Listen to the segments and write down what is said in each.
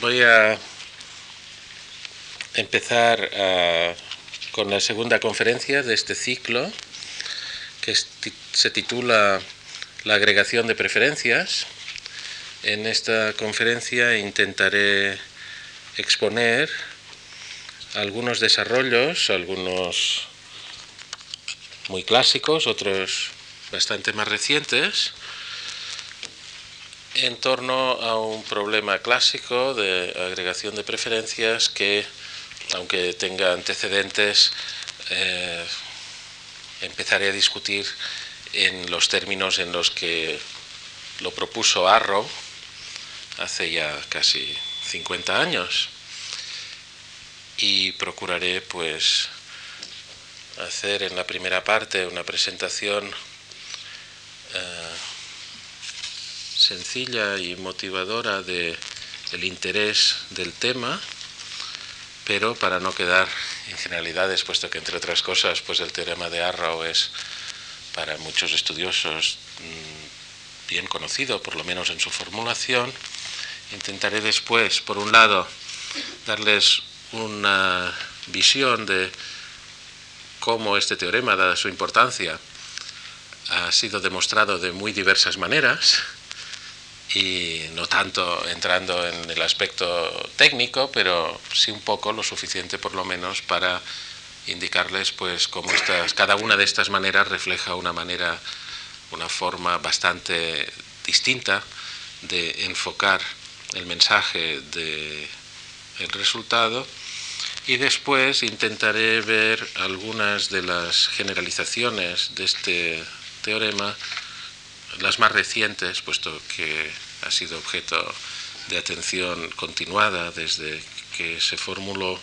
Voy a empezar ah, con la segunda conferencia de este ciclo, que se titula La agregación de preferencias. En esta conferencia intentaré exponer algunos desarrollos, algunos muy clásicos, otros bastante más recientes, en torno a un problema clásico de agregación de preferencias que, aunque tenga antecedentes, eh, empezaré a discutir en los términos en los que lo propuso Arrow hace ya casi 50 años. Y procuraré pues hacer en la primera parte una presentación eh, sencilla y motivadora de el interés del tema, pero para no quedar en generalidades, puesto que entre otras cosas, pues el teorema de Arrow es para muchos estudiosos mm, bien conocido, por lo menos en su formulación, intentaré después, por un lado, darles una visión de cómo este teorema, dada su importancia, ha sido demostrado de muy diversas maneras, y no tanto entrando en el aspecto técnico, pero sí un poco lo suficiente por lo menos para indicarles pues cómo estas, cada una de estas maneras refleja una manera, una forma bastante distinta de enfocar el mensaje el resultado. Y después intentaré ver algunas de las generalizaciones de este teorema las más recientes, puesto que ha sido objeto de atención continuada desde que se formuló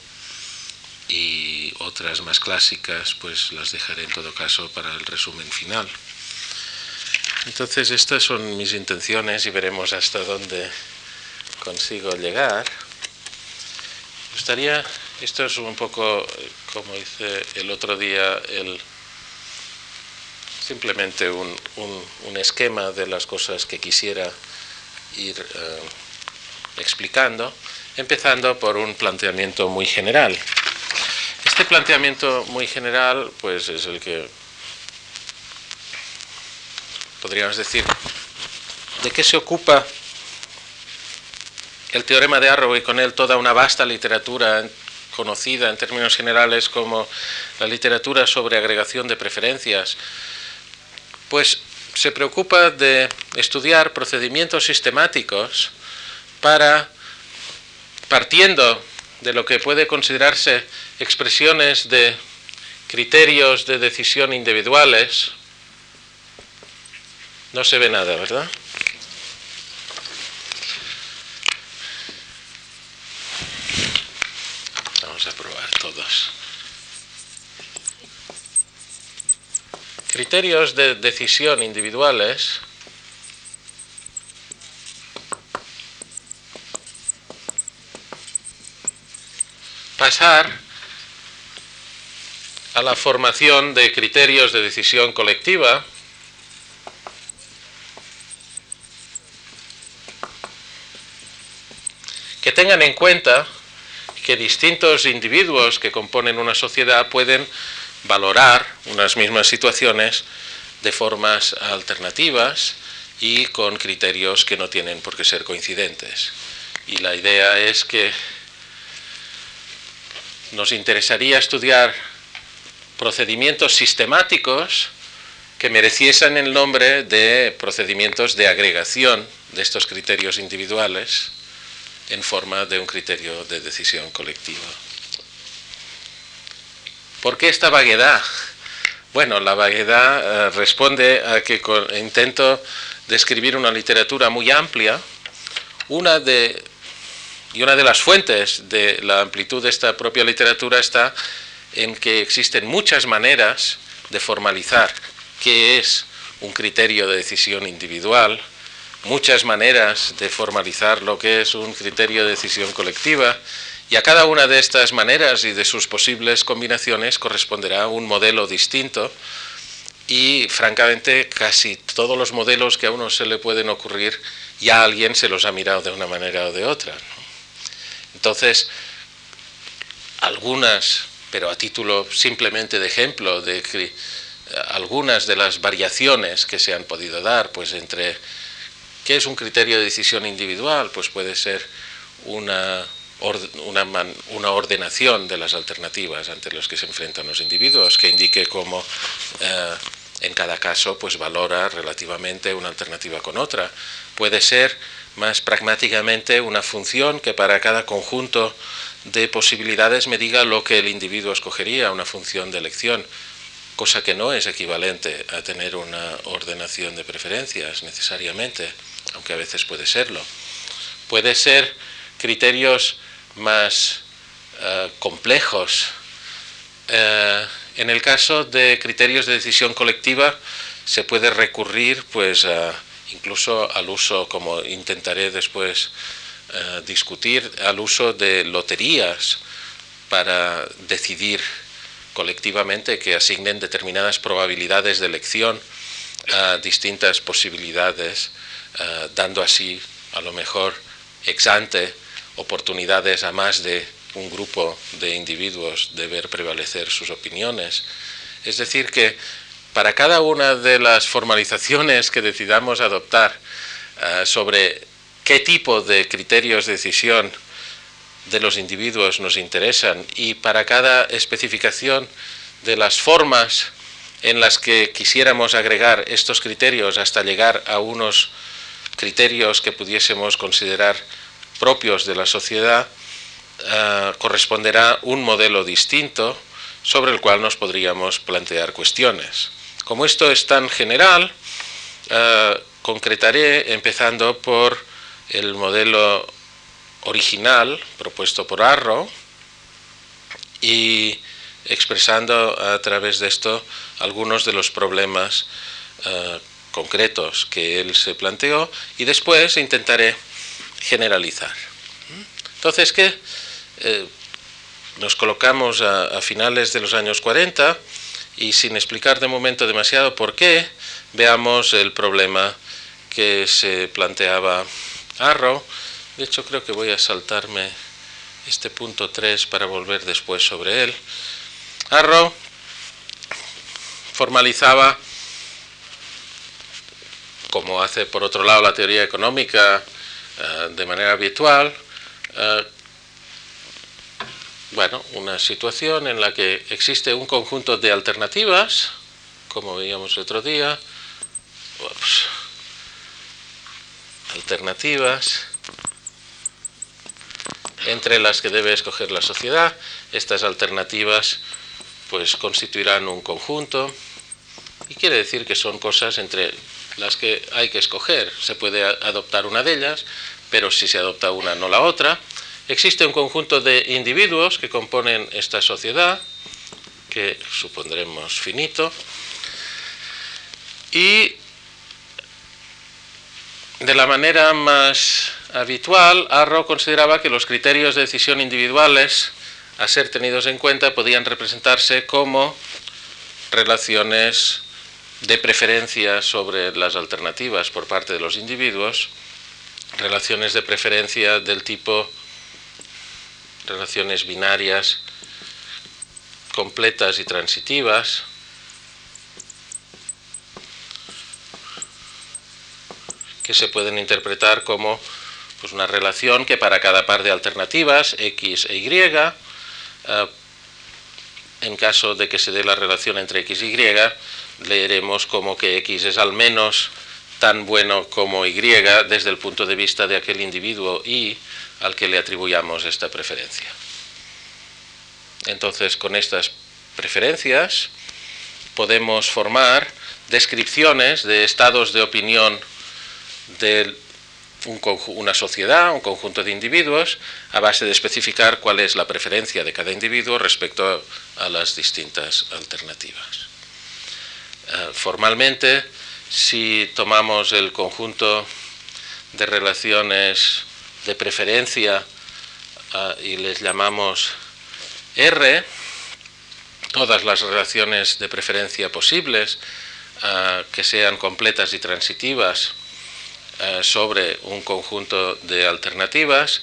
y otras más clásicas pues las dejaré en todo caso para el resumen final. Entonces estas son mis intenciones y veremos hasta dónde consigo llegar. Me gustaría, esto es un poco como hice el otro día el simplemente un, esquema de las cosas que quisiera ir eh, explicando, empezando por un planteamiento muy general. Este planteamiento muy general, pues es el que podríamos decir, ¿de qué se ocupa el teorema de Arrow y con él toda una vasta literatura conocida en términos generales como la literatura sobre agregación de preferencias, pues se preocupa de estudiar procedimientos sistemáticos para, partiendo de lo que puede considerarse expresiones de criterios de decisión individuales, no se ve nada, ¿verdad? Vamos a probar todos. Criterios de decisión individuales pasar a la formación de criterios de decisión colectiva que tengan en cuenta que distintos individuos que componen una sociedad pueden valorar unas mismas situaciones de formas alternativas y con criterios que no tienen por qué ser coincidentes. Y la idea es que nos interesaría estudiar procedimientos sistemáticos que mereciesen el nombre de procedimientos de agregación de estos criterios individuales en forma de un criterio de decisión colectiva. ¿Por qué esta vaguedad? Bueno, la vaguedad eh, responde a que intento describir una literatura muy amplia. Una de, y una de las fuentes de la amplitud de esta propia literatura está en que existen muchas maneras de formalizar qué es un criterio de decisión individual, muchas maneras de formalizar lo que es un criterio de decisión colectiva y a cada una de estas maneras y de sus posibles combinaciones corresponderá un modelo distinto y francamente casi todos los modelos que a uno se le pueden ocurrir ya alguien se los ha mirado de una manera o de otra. Entonces, algunas, pero a título simplemente de ejemplo, de algunas de las variaciones que se han podido dar, pues entre qué es un criterio de decisión individual, pues puede ser una, una, ordenación de las alternativas ante las que se enfrentan los individuos, que indique cómo eh, en cada caso pues valora relativamente una alternativa con otra. Puede ser más pragmáticamente una función que para cada conjunto de posibilidades me diga lo que el individuo escogería, una función de elección cosa que no es equivalente a tener una ordenación de preferencias necesariamente, aunque a veces puede serlo. Puede ser criterios más eh, complejos. Eh, en el caso de criterios de decisión colectiva se puede recurrir pues incluso al uso, como intentaré después eh, discutir, al uso de loterías para decidir colectivamente que asignen determinadas probabilidades de elección a distintas posibilidades, dando así a lo mejor ex ante oportunidades a más de un grupo de individuos de ver prevalecer sus opiniones. Es decir, que para cada una de las formalizaciones que decidamos adoptar eh, sobre qué tipo de criterios de decisión de los individuos nos interesan y para cada especificación de las formas en las que quisiéramos agregar estos criterios hasta llegar a unos criterios que pudiésemos considerar propios de la sociedad, eh, corresponderá un modelo distinto sobre el cual nos podríamos plantear cuestiones. Como esto es tan general, eh, concretaré empezando por el modelo original propuesto por Arrow y expresando a través de esto algunos de los problemas eh, concretos que él se planteó y después intentaré generalizar. Entonces, que eh, nos colocamos a, a, finales de los años 40 y sin explicar de momento demasiado por qué, veamos el problema que se planteaba Arrow de hecho, creo que voy a saltarme este punto 3 para volver después sobre él. Arrow formalizaba, como hace por otro lado la teoría económica eh, de manera habitual, eh, bueno, una situación en la que existe un conjunto de alternativas, como veíamos el otro día, alternativas entre las que debe escoger la sociedad. Estas alternativas pues constituirán un conjunto y quiere decir que son cosas entre las que hay que escoger. Se puede adoptar una de ellas, pero si se adopta una no la otra. Existe un conjunto de individuos que componen esta sociedad, que supondremos finito, y de la manera más habitual, Arrow consideraba que los criterios de decisión individuales a ser tenidos en cuenta podían representarse como relaciones de preferencia sobre las alternativas por parte de los individuos, relaciones de preferencia del tipo relaciones binarias completas y transitivas, que se pueden interpretar como pues una relación que para cada par de alternativas, X e Y, eh, en caso de que se dé la relación entre X y Y, leeremos como que X es al menos tan bueno como Y desde el punto de vista de aquel individuo Y al que le atribuyamos esta preferencia. Entonces, con estas preferencias podemos formar descripciones de estados de opinión del una sociedad, un conjunto de individuos, a base de especificar cuál es la preferencia de cada individuo respecto a, las distintas alternativas. Eh, formalmente, si tomamos el conjunto de relaciones de preferencia eh, y les llamamos R, todas las relaciones de preferencia posibles eh, que sean completas y transitivas, sobre un conjunto de alternativas,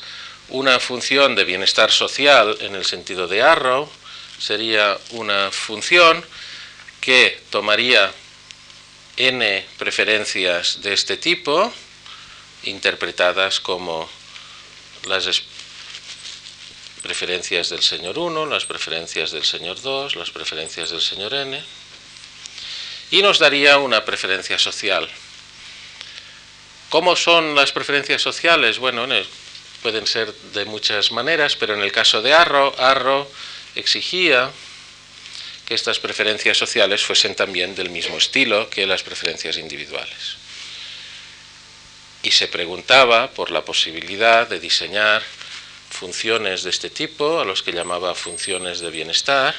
una función de bienestar social en el sentido de Arrow sería una función que tomaría n preferencias de este tipo, interpretadas como las preferencias del señor 1, las preferencias del señor 2, las preferencias del señor n, y nos daría una preferencia social. ¿Cómo son las preferencias sociales? Bueno, pueden ser de muchas maneras, pero en el caso de Arrow, Arrow exigía que estas preferencias sociales fuesen también del mismo estilo que las preferencias individuales. Y se preguntaba por la posibilidad de diseñar funciones de este tipo, a los que llamaba funciones de bienestar,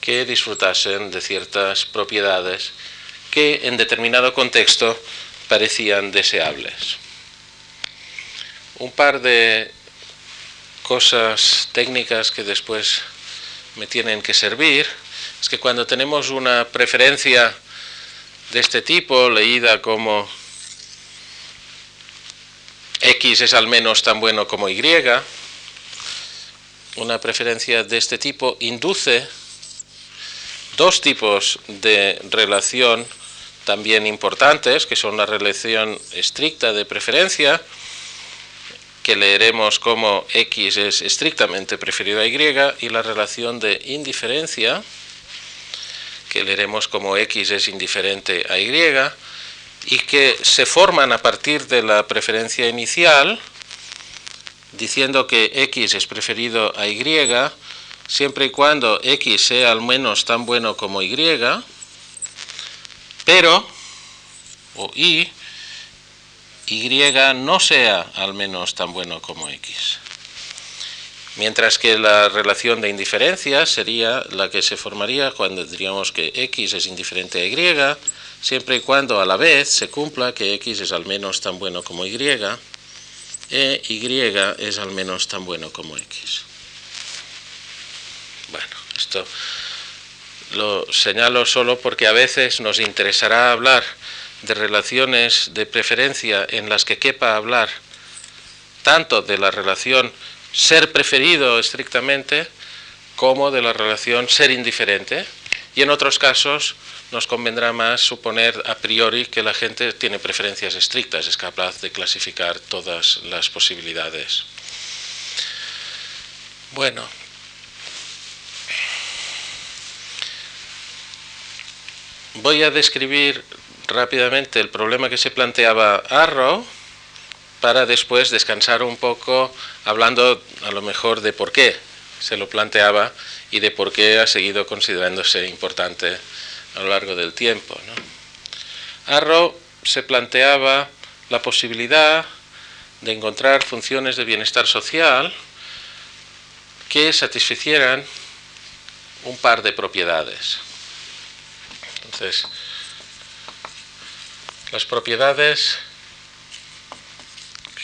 que disfrutasen de ciertas propiedades que en determinado contexto parecían deseables. Un par de cosas técnicas que después me tienen que servir. Es que cuando tenemos una preferencia de este tipo, leída como X es al menos tan bueno como Y, una preferencia de este tipo induce dos tipos de relación también importantes, que son la relación estricta de preferencia, que leeremos como X es estrictamente preferido a Y, y la relación de indiferencia, que leeremos como X es indiferente a Y, y que se forman a partir de la preferencia inicial, diciendo que X es preferido a Y, siempre y cuando X sea al menos tan bueno como Y, pero, o y, y no sea al menos tan bueno como x. Mientras que la relación de indiferencia sería la que se formaría cuando diríamos que x es indiferente a y, siempre y cuando a la vez se cumpla que x es al menos tan bueno como y, e y es al menos tan bueno como x. Bueno, esto lo señalo solo porque a veces nos interesará hablar de relaciones de preferencia en las que quepa hablar tanto de la relación ser preferido estrictamente como de la relación ser indiferente. Y en otros casos nos convendrá más suponer a priori que la gente tiene preferencias estrictas, es capaz de clasificar todas las posibilidades. Bueno, voy a describir rápidamente el problema que se planteaba Arrow para después descansar un poco hablando a lo mejor de por qué se lo planteaba y de por qué ha seguido considerándose importante a lo largo del tiempo. Arrow se planteaba la posibilidad de encontrar funciones de bienestar social que satisficieran un par de propiedades. Entonces, las propiedades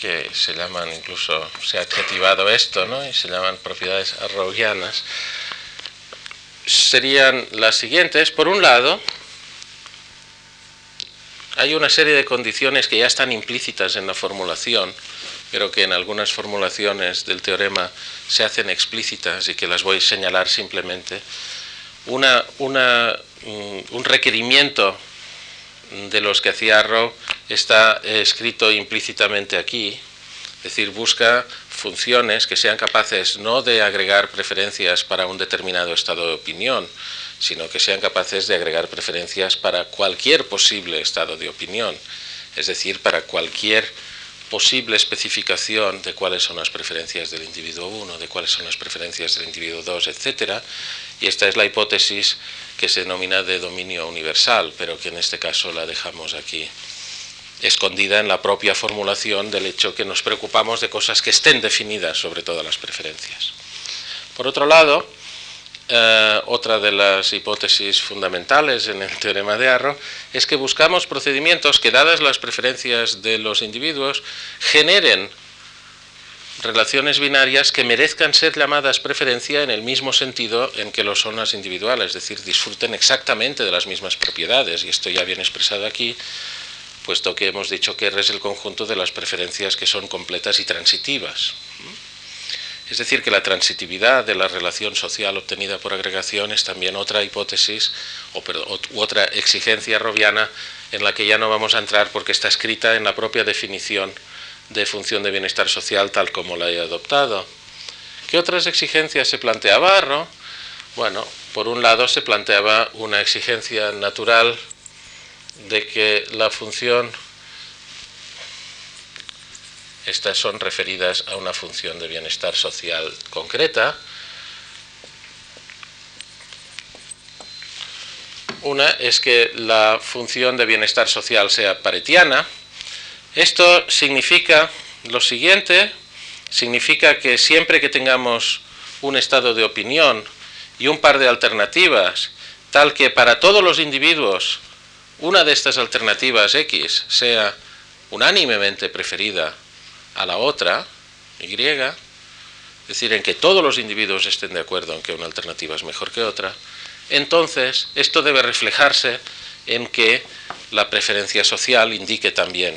que se llaman, incluso se ha adjetivado esto, ¿no? y se llaman propiedades arrogianas, serían las siguientes. Por un lado, hay una serie de condiciones que ya están implícitas en la formulación, pero que en algunas formulaciones del teorema se hacen explícitas y que las voy a señalar simplemente. Una, una un requerimiento de los que hacía Arrow está escrito implícitamente aquí, es decir, busca funciones que sean capaces no de agregar preferencias para un determinado estado de opinión, sino que sean capaces de agregar preferencias para cualquier posible estado de opinión, es decir, para cualquier posible especificación de cuáles son las preferencias del individuo 1, de cuáles son las preferencias del individuo 2, etc. Y esta es la hipótesis que se denomina de dominio universal, pero que en este caso la dejamos aquí escondida en la propia formulación del hecho que nos preocupamos de cosas que estén definidas sobre todas las preferencias. Por otro lado, eh, otra de las hipótesis fundamentales en el teorema de Arrow es que buscamos procedimientos que, dadas las preferencias de los individuos, generen relaciones binarias que merezcan ser llamadas preferencia en el mismo sentido en que lo son las individuales, es decir, disfruten exactamente de las mismas propiedades, y esto ya viene expresado aquí, puesto que hemos dicho que R es el conjunto de las preferencias que son completas y transitivas. Es decir, que la transitividad de la relación social obtenida por agregación es también otra hipótesis o otra exigencia robiana en la que ya no vamos a entrar porque está escrita en la propia definición de función de bienestar social tal como la he adoptado. ¿Qué otras exigencias se planteaba Barro? Bueno, por un lado se planteaba una exigencia natural de que la función estas son referidas a una función de bienestar social concreta. Una es que la función de bienestar social sea paretiana. Esto significa lo siguiente, significa que siempre que tengamos un estado de opinión y un par de alternativas, tal que para todos los individuos una de estas alternativas X sea unánimemente preferida a la otra, Y, es decir, en que todos los individuos estén de acuerdo en que una alternativa es mejor que otra, entonces esto debe reflejarse en que la preferencia social indique también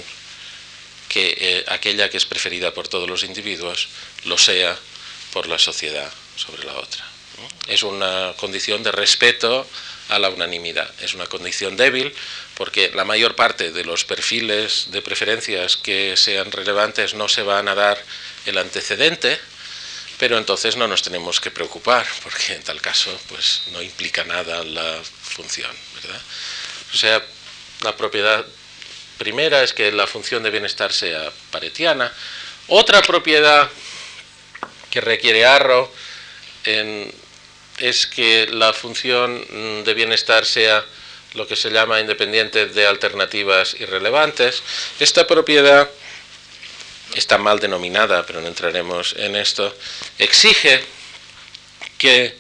que eh, aquella que es preferida por todos los individuos lo sea por la sociedad sobre la otra. Es una condición de respeto a la unanimidad. Es una condición débil porque la mayor parte de los perfiles de preferencias que sean relevantes no se van a dar el antecedente, pero entonces no nos tenemos que preocupar porque en tal caso pues no implica nada la función, O sea, la propiedad primera es que la función de bienestar sea paretiana. Otra propiedad que requiere Arrow es que la función mm, de bienestar sea lo que se llama independiente de alternativas irrelevantes. Esta propiedad está mal denominada, pero no entraremos en esto, exige que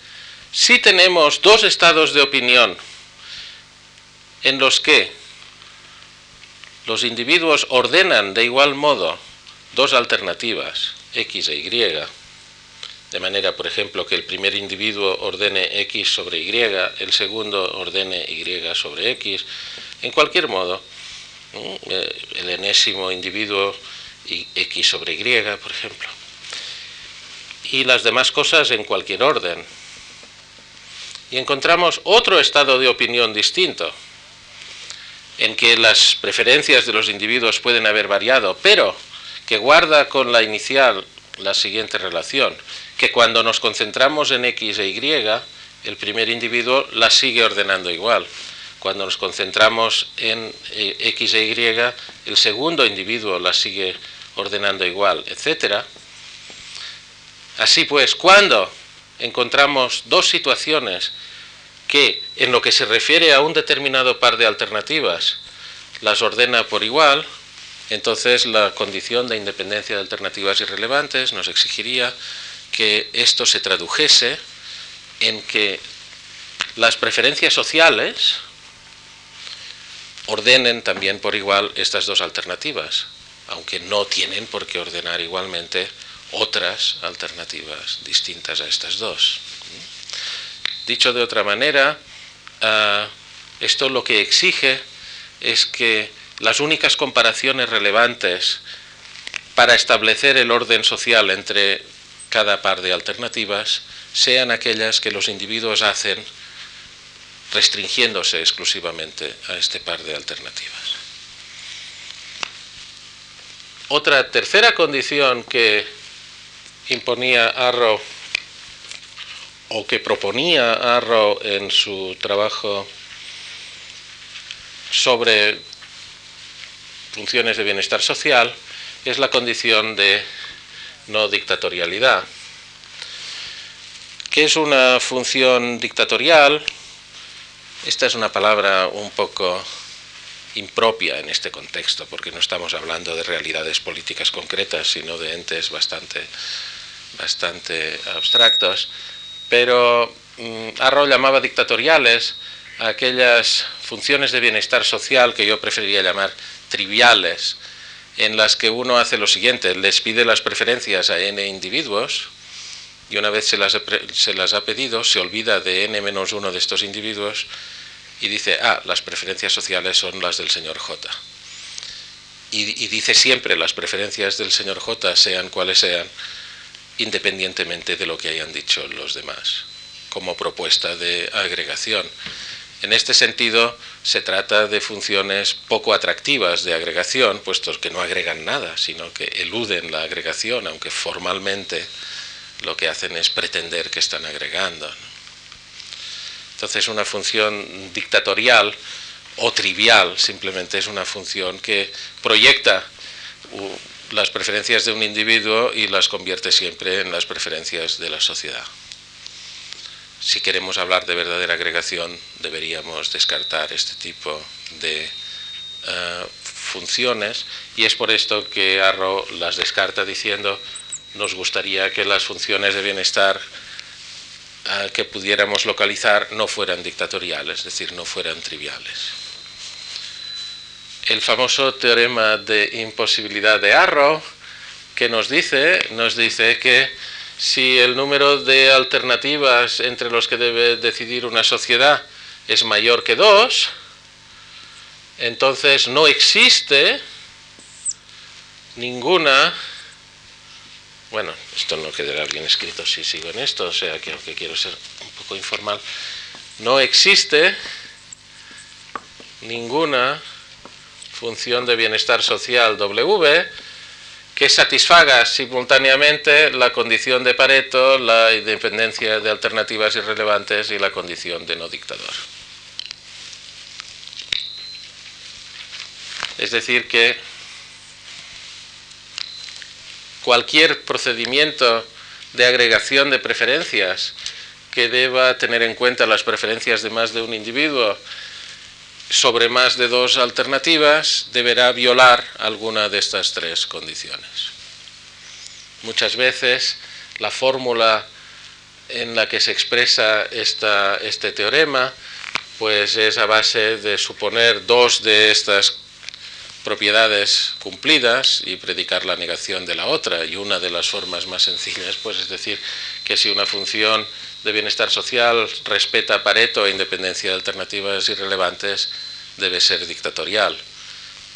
si tenemos dos estados de opinión en los que los individuos ordenan de igual modo dos alternativas, X e Y, de manera, por ejemplo, que el primer individuo ordene X sobre Y, el segundo ordene Y sobre X, en cualquier modo, eh, el enésimo individuo X sobre Y, por ejemplo, y las demás cosas en cualquier orden. Y encontramos otro estado de opinión distinto, en que las preferencias de los individuos pueden haber variado, pero que guarda con la inicial la siguiente relación que cuando nos concentramos en X e Y, el primer individuo la sigue ordenando igual. Cuando nos concentramos en eh, X e Y, el segundo individuo la sigue ordenando igual, etc. Así pues, cuando encontramos dos situaciones que, en lo que se refiere a un determinado par de alternativas, las ordena por igual, entonces la condición de independencia de alternativas irrelevantes nos exigiría que esto se tradujese en que las preferencias sociales ordenen también por igual estas dos alternativas, aunque no tienen por qué ordenar igualmente otras alternativas distintas a estas dos. Dicho de otra manera, ah, esto lo que exige es que las únicas comparaciones relevantes para establecer el orden social entre cada par de alternativas sean aquellas que los individuos hacen restringiéndose exclusivamente a este par de alternativas. Otra tercera condición que imponía Arrow o que proponía Arrow en su trabajo sobre funciones de bienestar social es la condición de no dictatorialidad. ¿Qué es una función dictatorial? Esta es una palabra un poco impropia en este contexto, porque no estamos hablando de realidades políticas concretas, sino de entes bastante, bastante abstractos. Pero mm, Arrow llamaba dictatoriales aquellas funciones de bienestar social que yo preferiría llamar triviales, en las que uno hace lo siguiente, les pide las preferencias a n individuos y una vez se las, se las ha pedido, se olvida de n menos uno de estos individuos y dice, ah, las preferencias sociales son las del señor J. y, dice siempre las preferencias del señor J, sean cuales sean, independientemente de lo que hayan dicho los demás, como propuesta de agregación. En este sentido, se trata de funciones poco atractivas de agregación, puestos que no agregan nada, sino que eluden la agregación, aunque formalmente lo que hacen es pretender que están agregando. Entonces, una función dictatorial o trivial simplemente es una función que proyecta las preferencias de un individuo y las convierte siempre en las preferencias de la sociedad. Si queremos hablar de verdadera agregación, deberíamos descartar este tipo de eh, funciones y es por esto que Arrow las descarta diciendo nos gustaría que las funciones de bienestar eh, que pudiéramos localizar no fueran dictatoriales, es decir, no fueran triviales el famoso teorema de imposibilidad de Arrow, que nos dice, nos dice que si el número de alternativas entre los que debe decidir una sociedad es mayor que dos, entonces no existe ninguna, bueno, esto no quedará bien escrito si sigo en esto, o sea que aunque quiero ser un poco informal, no existe ninguna función de bienestar social W, que satisfaga simultáneamente la condición de Pareto, la independencia de alternativas irrelevantes y la condición de no dictador. Es decir, que cualquier procedimiento de agregación de preferencias que deba tener en cuenta las preferencias de más de un individuo sobre más de dos alternativas deberá violar alguna de estas tres condiciones. Muchas veces la fórmula en la que se expresa este teorema pues es a base de suponer dos de estas propiedades cumplidas y predicar la negación de la otra. Y una de las formas más sencillas pues es decir que si una función de bienestar social respeta Pareto e independencia de alternativas irrelevantes, debe ser dictatorial.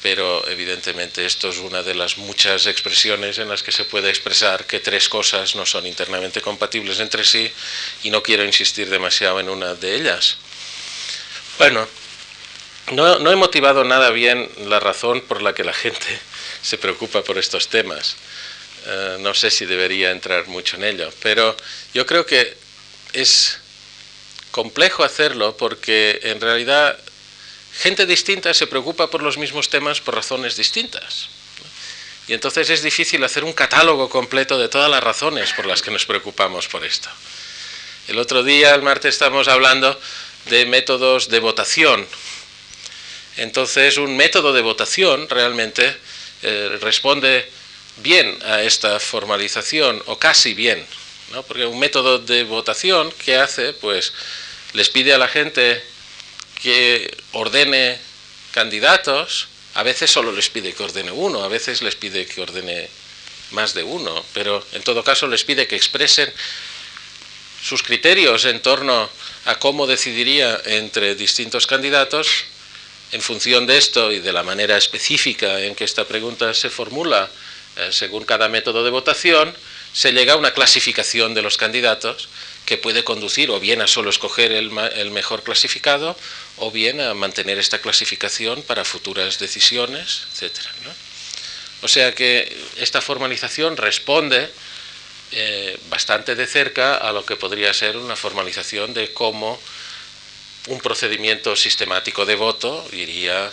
Pero evidentemente esto es una de las muchas expresiones en las que se puede expresar que tres cosas no son internamente compatibles entre sí y no quiero insistir demasiado en una de ellas. Bueno, no, he motivado nada bien la razón por la que la gente se preocupa por estos temas. Eh, no sé si debería entrar mucho en ello, pero yo creo que es complejo hacerlo porque en realidad gente distinta se preocupa por los mismos temas por razones distintas. Y entonces es difícil hacer un catálogo completo de todas las razones por las que nos preocupamos por esto. El otro día, el martes, estamos hablando de métodos de votación. Entonces, un método de votación realmente eh, responde bien a esta formalización, o casi bien, ¿no? porque un método de votación que hace, pues les pide a la gente que ordene candidatos, a veces solo les pide que ordene uno, a veces les pide que ordene más de uno, pero en todo caso les pide que expresen sus criterios en torno a cómo decidiría entre distintos candidatos en función de esto y de la manera específica en que esta pregunta se formula eh, según cada método de votación, se llega a una clasificación de los candidatos que puede conducir o bien a solo escoger el, mejor clasificado o bien a mantener esta clasificación para futuras decisiones, etc. O sea que esta formalización responde eh, bastante de cerca a lo que podría ser una formalización de cómo un procedimiento sistemático de voto iría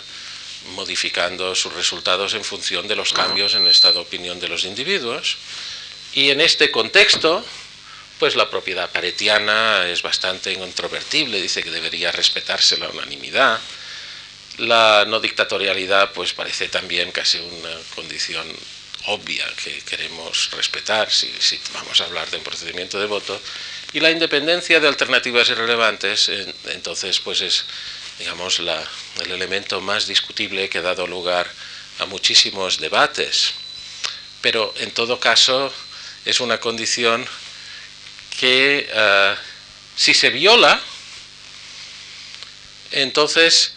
modificando sus resultados en función de los cambios en el estado de opinión de los individuos. Y en este contexto, pues la propiedad paretiana es bastante incontrovertible, dice que debería respetarse la unanimidad. La no dictatorialidad pues parece también casi una condición obvia que queremos respetar si, vamos a hablar de un procedimiento de voto. Y la independencia de alternativas irrelevantes, entonces pues es digamos el elemento más discutible que ha dado lugar a muchísimos debates. Pero en todo caso es una condición que eh, si se viola, entonces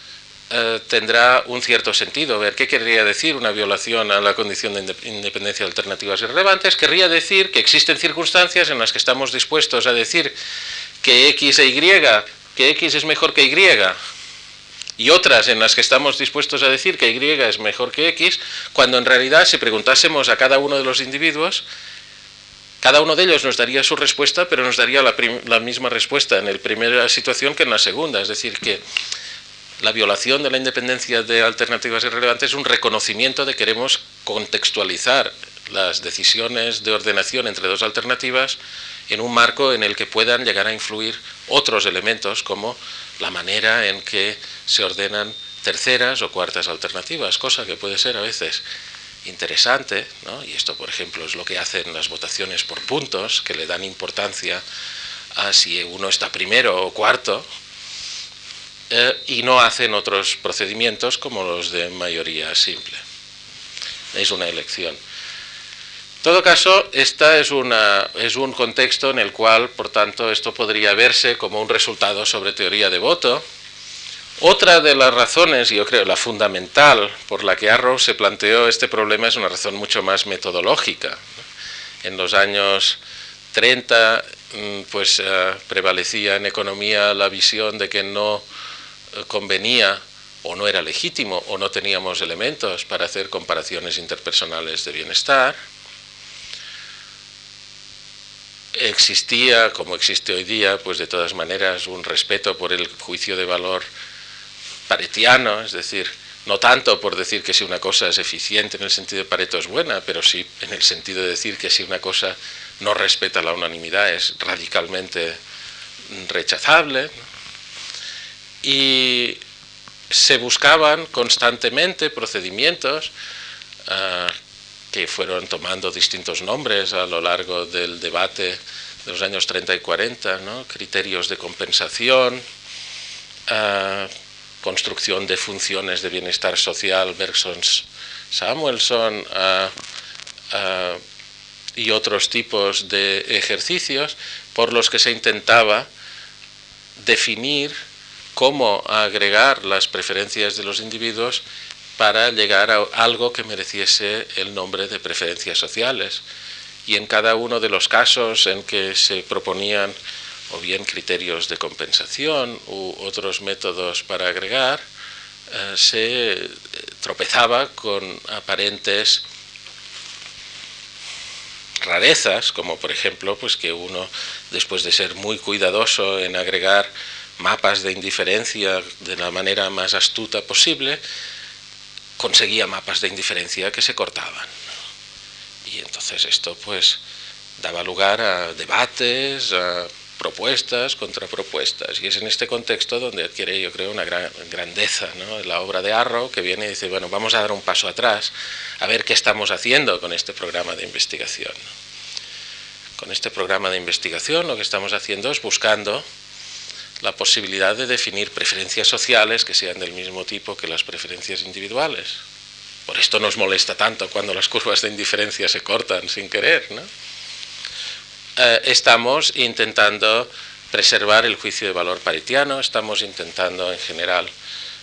eh, tendrá un cierto sentido. Ver qué querría decir una violación a la condición de independencia de alternativas irrelevantes. Querría decir que existen circunstancias en las que estamos dispuestos a decir que X e Y, que X es mejor que Y, y otras en las que estamos dispuestos a decir que Y es mejor que X, cuando en realidad si preguntásemos a cada uno de los individuos, cada uno de ellos nos daría su respuesta, pero nos daría la, la misma respuesta en la primera situación que en la segunda. Es decir, que la violación de la independencia de alternativas irrelevantes es un reconocimiento de que queremos contextualizar las decisiones de ordenación entre dos alternativas en un marco en el que puedan llegar a influir otros elementos como la manera en que se ordenan terceras o cuartas alternativas, cosa que puede ser a veces interesante, y esto por ejemplo es lo que hacen las votaciones por puntos, que le dan importancia a si uno está primero o cuarto, eh, y no hacen otros procedimientos como los de mayoría simple. Es una elección. En todo caso, esta es, es un contexto en el cual, por tanto, esto podría verse como un resultado sobre teoría de voto. Otra de las razones, yo creo la fundamental, por la que Arrow se planteó este problema es una razón mucho más metodológica. En los años 30 mm, pues eh, prevalecía en economía la visión de que no convenía o no era legítimo o no teníamos elementos para hacer comparaciones interpersonales de bienestar. Existía, como existe hoy día, pues de todas maneras un respeto por el juicio de valor paretiano, es decir, no tanto por decir que si una cosa es eficiente en el sentido de Pareto es buena, pero sí en el sentido de decir que si una cosa no respeta la unanimidad es radicalmente rechazable y se buscaban constantemente procedimientos ah, que fueron tomando distintos nombres a lo largo del debate de los años 30 y 40, criterios de compensación, ah, construcción de funciones de bienestar social versus Samuelson ah, y otros tipos de ejercicios por los que se intentaba definir cómo agregar las preferencias de los individuos para llegar a algo que mereciese el nombre de preferencias sociales. Y en cada uno de los casos en que se proponían o bien criterios de compensación u otros métodos para agregar, eh, se tropezaba con aparentes rarezas, como por ejemplo pues que uno, después de ser muy cuidadoso en agregar mapas de indiferencia de la manera más astuta posible, conseguía mapas de indiferencia que se cortaban. Y entonces esto pues daba lugar a debates, a propuestas, contrapropuestas. Y es en este contexto donde adquiere, yo creo, una gran grandeza ¿no? la obra de Arrow, que viene y dice, bueno, vamos a dar un paso atrás, a ver qué estamos haciendo con este programa de investigación. Con este programa de investigación lo que estamos haciendo es buscando la posibilidad de definir preferencias sociales que sean del mismo tipo que las preferencias individuales. Por esto nos molesta tanto cuando las curvas de indiferencia se cortan sin querer. Eh, estamos intentando preservar el juicio de valor paritiano, estamos intentando en general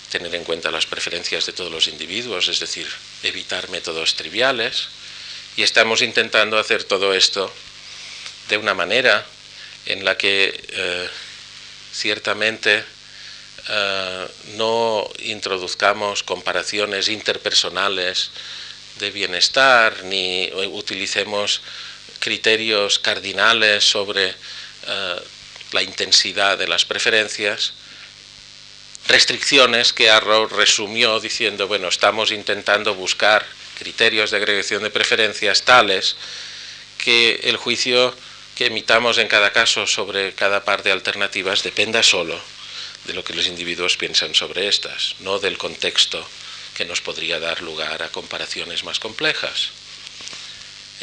tener en cuenta las preferencias de todos los individuos, es decir, evitar métodos triviales, y estamos intentando hacer todo esto de una manera en la que eh, ciertamente eh, no introduzcamos comparaciones interpersonales de bienestar ni utilicemos criterios cardinales sobre eh, la intensidad de las preferencias, restricciones que Arrow resumió diciendo, bueno, estamos intentando buscar criterios de agregación de preferencias tales que el juicio que emitamos en cada caso sobre cada par de alternativas dependa solo de lo que los individuos piensan sobre estas, no del contexto que nos podría dar lugar a comparaciones más complejas.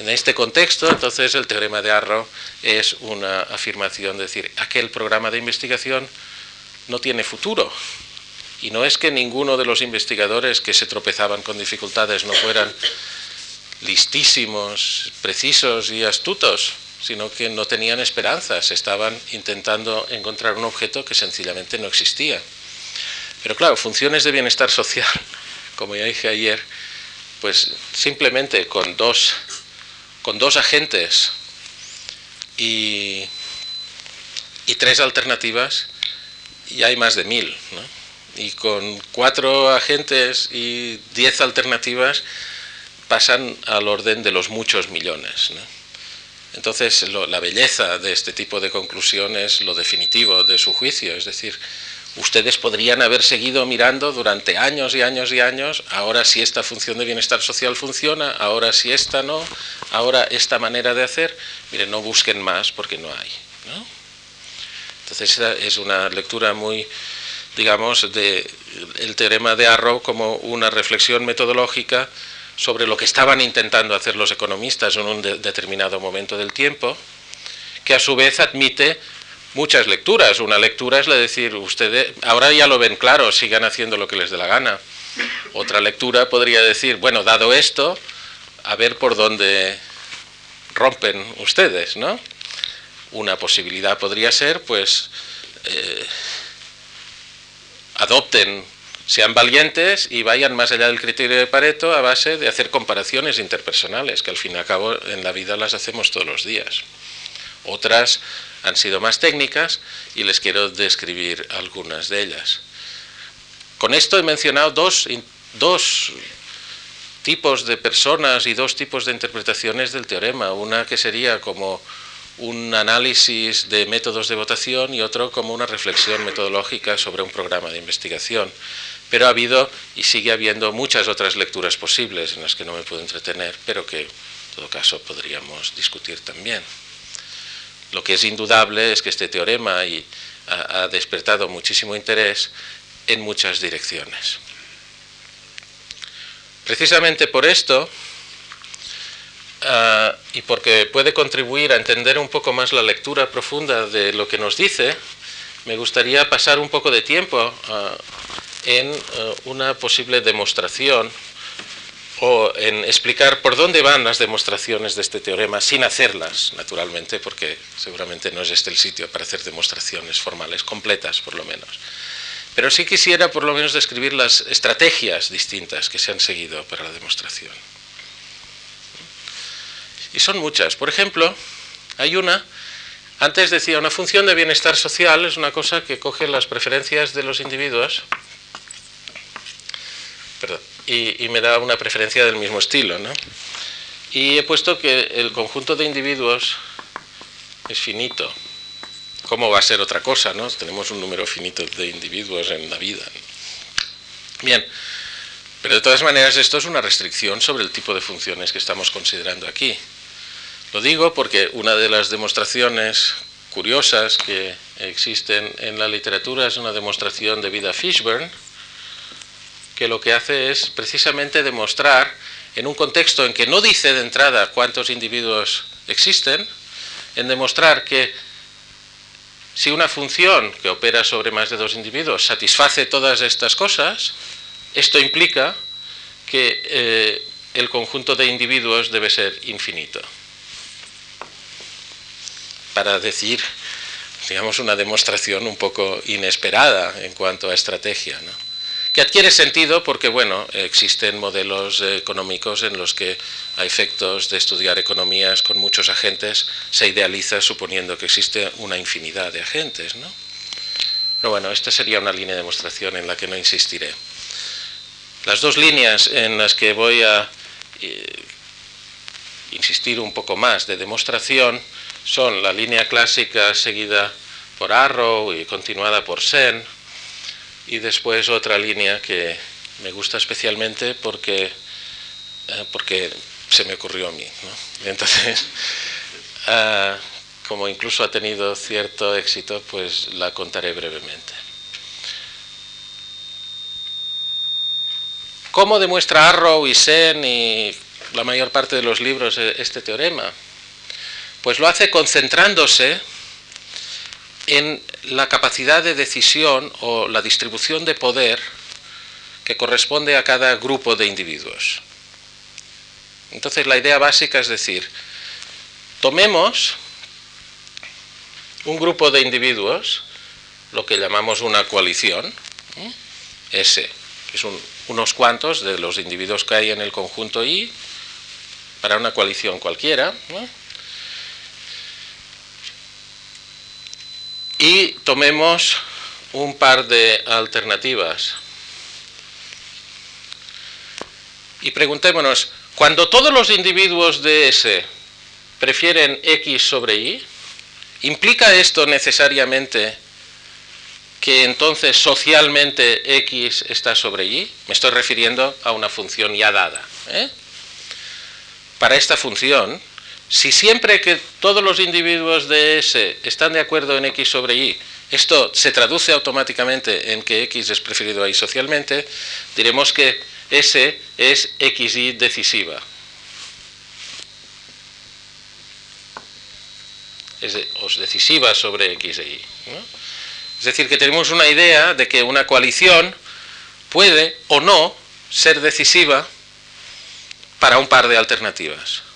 En este contexto, entonces, el teorema de Arrow es una afirmación, de decir, aquel programa de investigación no tiene futuro. Y no es que ninguno de los investigadores que se tropezaban con dificultades no fueran listísimos, precisos y astutos, sino que no tenían esperanzas, estaban intentando encontrar un objeto que sencillamente no existía. Pero claro, funciones de bienestar social, como ya dije ayer, pues simplemente con dos, con dos agentes y, y tres alternativas, ya hay más de mil. Y con cuatro agentes y diez alternativas pasan al orden de los muchos millones. Entonces, la belleza de este tipo de conclusión es lo definitivo de su juicio, es decir, ustedes podrían haber seguido mirando durante años y años y años, ahora si esta función de bienestar social funciona, ahora si esta no, ahora esta manera de hacer, miren, no busquen más porque no hay. Entonces es una lectura muy, digamos, de el teorema de Arrow como una reflexión metodológica sobre lo que estaban intentando hacer los economistas en un determinado momento del tiempo, que a su vez admite muchas lecturas. Una lectura es la de decir, ustedes ahora ya lo ven claro, sigan haciendo lo que les dé la gana. Otra lectura podría decir, bueno, dado esto, a ver por dónde rompen ustedes, ¿no? Una posibilidad podría ser, pues, eh, adopten, sean valientes y vayan más allá del criterio de Pareto a base de hacer comparaciones interpersonales, que al fin y al cabo en la vida las hacemos todos los días. Otras han sido más técnicas y les quiero describir algunas de ellas. Con esto he mencionado dos, dos tipos de personas y dos tipos de interpretaciones del teorema. Una que sería como un análisis de métodos de votación y otro como una reflexión metodológica sobre un programa de investigación. Pero ha habido y sigue habiendo muchas otras lecturas posibles en las que no me puedo entretener, pero que en todo caso podríamos discutir también. Lo que es indudable es que este teorema ha, despertado muchísimo interés en muchas direcciones. Precisamente por esto, ah, y porque puede contribuir a entender un poco más la lectura profunda de lo que nos dice, me gustaría pasar un poco de tiempo ah, en ah, una posible demostración o en explicar por dónde van las demostraciones de este teorema, sin hacerlas, naturalmente, porque seguramente no es este el sitio para hacer demostraciones formales, completas por lo menos. Pero sí quisiera por lo menos describir las estrategias distintas que se han seguido para la demostración. Y son muchas. Por ejemplo, hay una, antes decía, una función de bienestar social es una cosa que coge las preferencias de los individuos. Perdón y, me da una preferencia del mismo estilo. ¿no? Y he puesto que el conjunto de individuos es finito. ¿Cómo va a ser otra cosa? ¿no? Tenemos un número finito de individuos en la vida. Bien, pero de todas maneras esto es una restricción sobre el tipo de funciones que estamos considerando aquí. Lo digo porque una de las demostraciones curiosas que existen en la literatura es una demostración de vida Fishburne, que lo que hace es precisamente demostrar, en un contexto en que no dice de entrada cuántos individuos existen, en demostrar que si una función que opera sobre más de dos individuos satisface todas estas cosas, esto implica que eh, el conjunto de individuos debe ser infinito. Para decir, digamos, una demostración un poco inesperada en cuanto a estrategia. ¿no? Adquiere sentido porque, bueno, existen modelos económicos en los que a efectos de estudiar economías con muchos agentes se idealiza suponiendo que existe una infinidad de agentes, ¿no? Pero bueno, esta sería una línea de demostración en la que no insistiré. Las dos líneas en las que voy a eh, insistir un poco más de demostración son la línea clásica seguida por Arrow y continuada por Sen, y después otra línea que me gusta especialmente porque, eh, porque se me ocurrió a mí. Entonces, ah, como incluso ha tenido cierto éxito, pues la contaré brevemente. ¿Cómo demuestra Arrow y Sen y la mayor parte de los libros este teorema? Pues lo hace concentrándose en la capacidad de decisión o la distribución de poder que corresponde a cada grupo de individuos. Entonces la idea básica es decir, tomemos un grupo de individuos, lo que llamamos una coalición, S, que son unos cuantos de los individuos que hay en el conjunto I para una coalición cualquiera. Y tomemos un par de alternativas. Y preguntémonos, cuando todos los individuos de S prefieren X sobre Y, ¿implica esto necesariamente que entonces socialmente X está sobre Y? Me estoy refiriendo a una función ya dada. ¿eh? Para esta función, si siempre que todos los individuos de S están de acuerdo en X sobre Y, esto se traduce automáticamente en que X es preferido a Y socialmente, diremos que S es XY decisiva. Es decisiva sobre X e Y. Es decir, que tenemos una idea de que una coalición puede o no ser decisiva para un par de alternativas.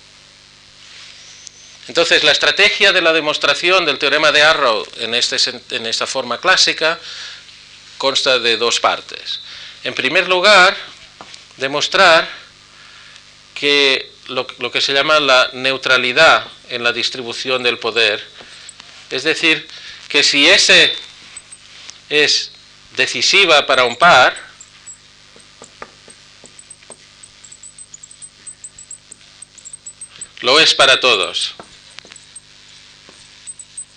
Entonces, la estrategia de la demostración del teorema de Arrow en, este, en esta forma clásica consta de dos partes. En primer lugar, demostrar que lo, lo, que se llama la neutralidad en la distribución del poder, es decir, que si S es decisiva para un par, lo es para todos.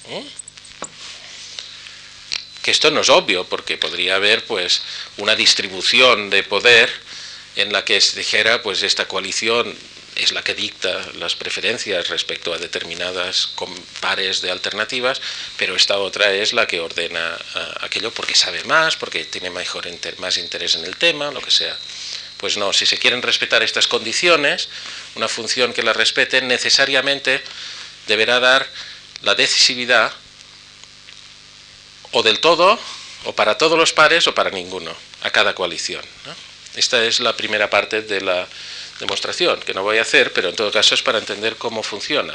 ¿Eh? Que esto no es obvio, porque podría haber pues una distribución de poder en la que se dijera pues esta coalición es la que dicta las preferencias respecto a determinadas pares de alternativas, pero esta otra es la que ordena aquello porque sabe más, porque tiene mejor más interés en el tema, lo que sea. Pues no, si se quieren respetar estas condiciones, una función que las respete necesariamente deberá dar la decisividad o del todo, o para todos los pares, o para ninguno, a cada coalición. Esta es la primera parte de la demostración, que no voy a hacer, pero en todo caso es para entender cómo funciona.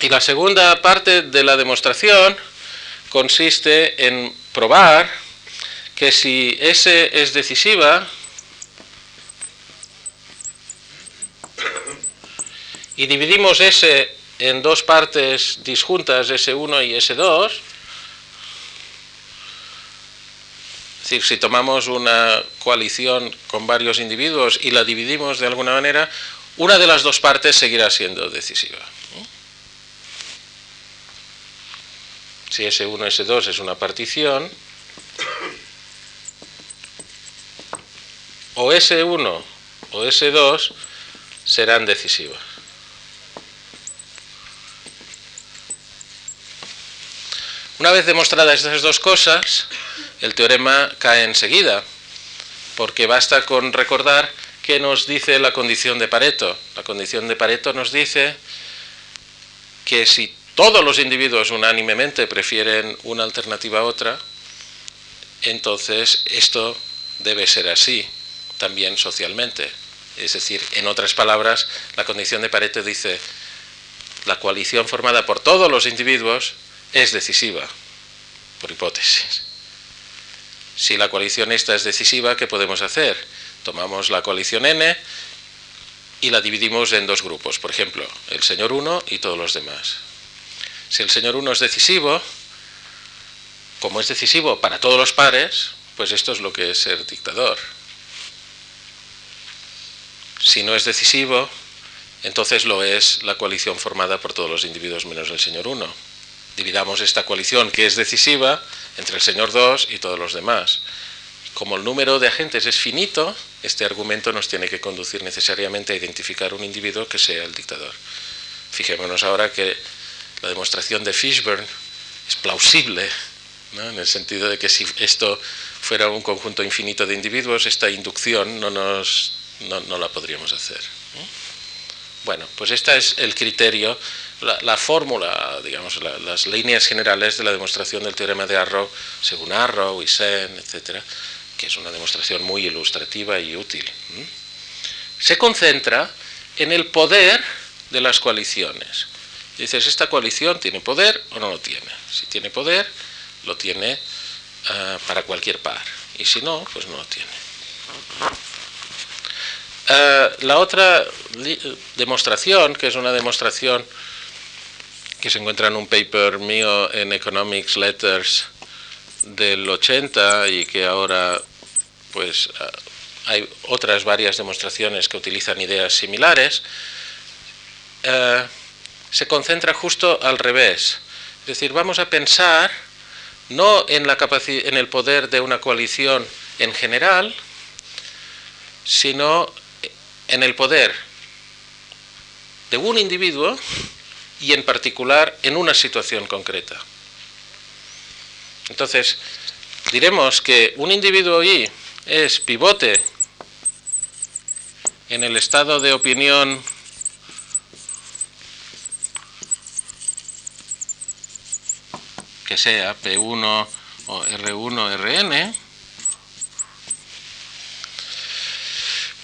Y la segunda parte de la demostración consiste en probar que si S es decisiva, y dividimos S en dos partes disjuntas, S1 y S2, es decir, si tomamos una coalición con varios individuos y la dividimos de alguna manera, una de las dos partes seguirá siendo decisiva. Si S1 S2 es una partición, o S1 o S2 serán decisivas. Una vez demostradas estas dos cosas, el teorema cae enseguida, porque basta con recordar qué nos dice la condición de Pareto. La condición de Pareto nos dice que si todos los individuos unánimemente prefieren una alternativa a otra, entonces esto debe ser así también socialmente. Es decir, en otras palabras, la condición de Pareto dice la coalición formada por todos los individuos es decisiva, por hipótesis. Si la coalición esta es decisiva, ¿qué podemos hacer? Tomamos la coalición N y la dividimos en dos grupos, por ejemplo, el señor 1 y todos los demás. Si el señor 1 es decisivo, como es decisivo para todos los pares, pues esto es lo que es ser dictador. Si no es decisivo, entonces lo es la coalición formada por todos los individuos menos el señor 1 dividamos esta coalición que es decisiva entre el señor 2 y todos los demás. Como el número de agentes es finito, este argumento nos tiene que conducir necesariamente a identificar un individuo que sea el dictador. Fijémonos ahora que la demostración de Fishburne es plausible, en el sentido de que si esto fuera un conjunto infinito de individuos, esta inducción no, nos, no la podríamos hacer. Bueno, pues este es el criterio la, fórmula, digamos, las líneas generales de la demostración del teorema de Arrow, según Arrow y Sen, etcétera, que es una demostración muy ilustrativa y útil. Se concentra en el poder de las coaliciones. Dices, ¿esta coalición tiene poder o no lo tiene? Si tiene poder, lo tiene eh, para cualquier par. Y si no, pues no lo tiene. Eh, la otra demostración, que es una demostración que se encuentra en un paper mío en Economics Letters del 80 y que ahora pues eh, hay otras varias demostraciones que utilizan ideas similares, se concentra justo al revés. Es decir, vamos a pensar no en, la en el poder de una coalición en general, sino en el poder de un individuo y en particular en una situación concreta. Entonces, diremos que un individuo Y es pivote en el estado de opinión que sea P1 o R1, Rn,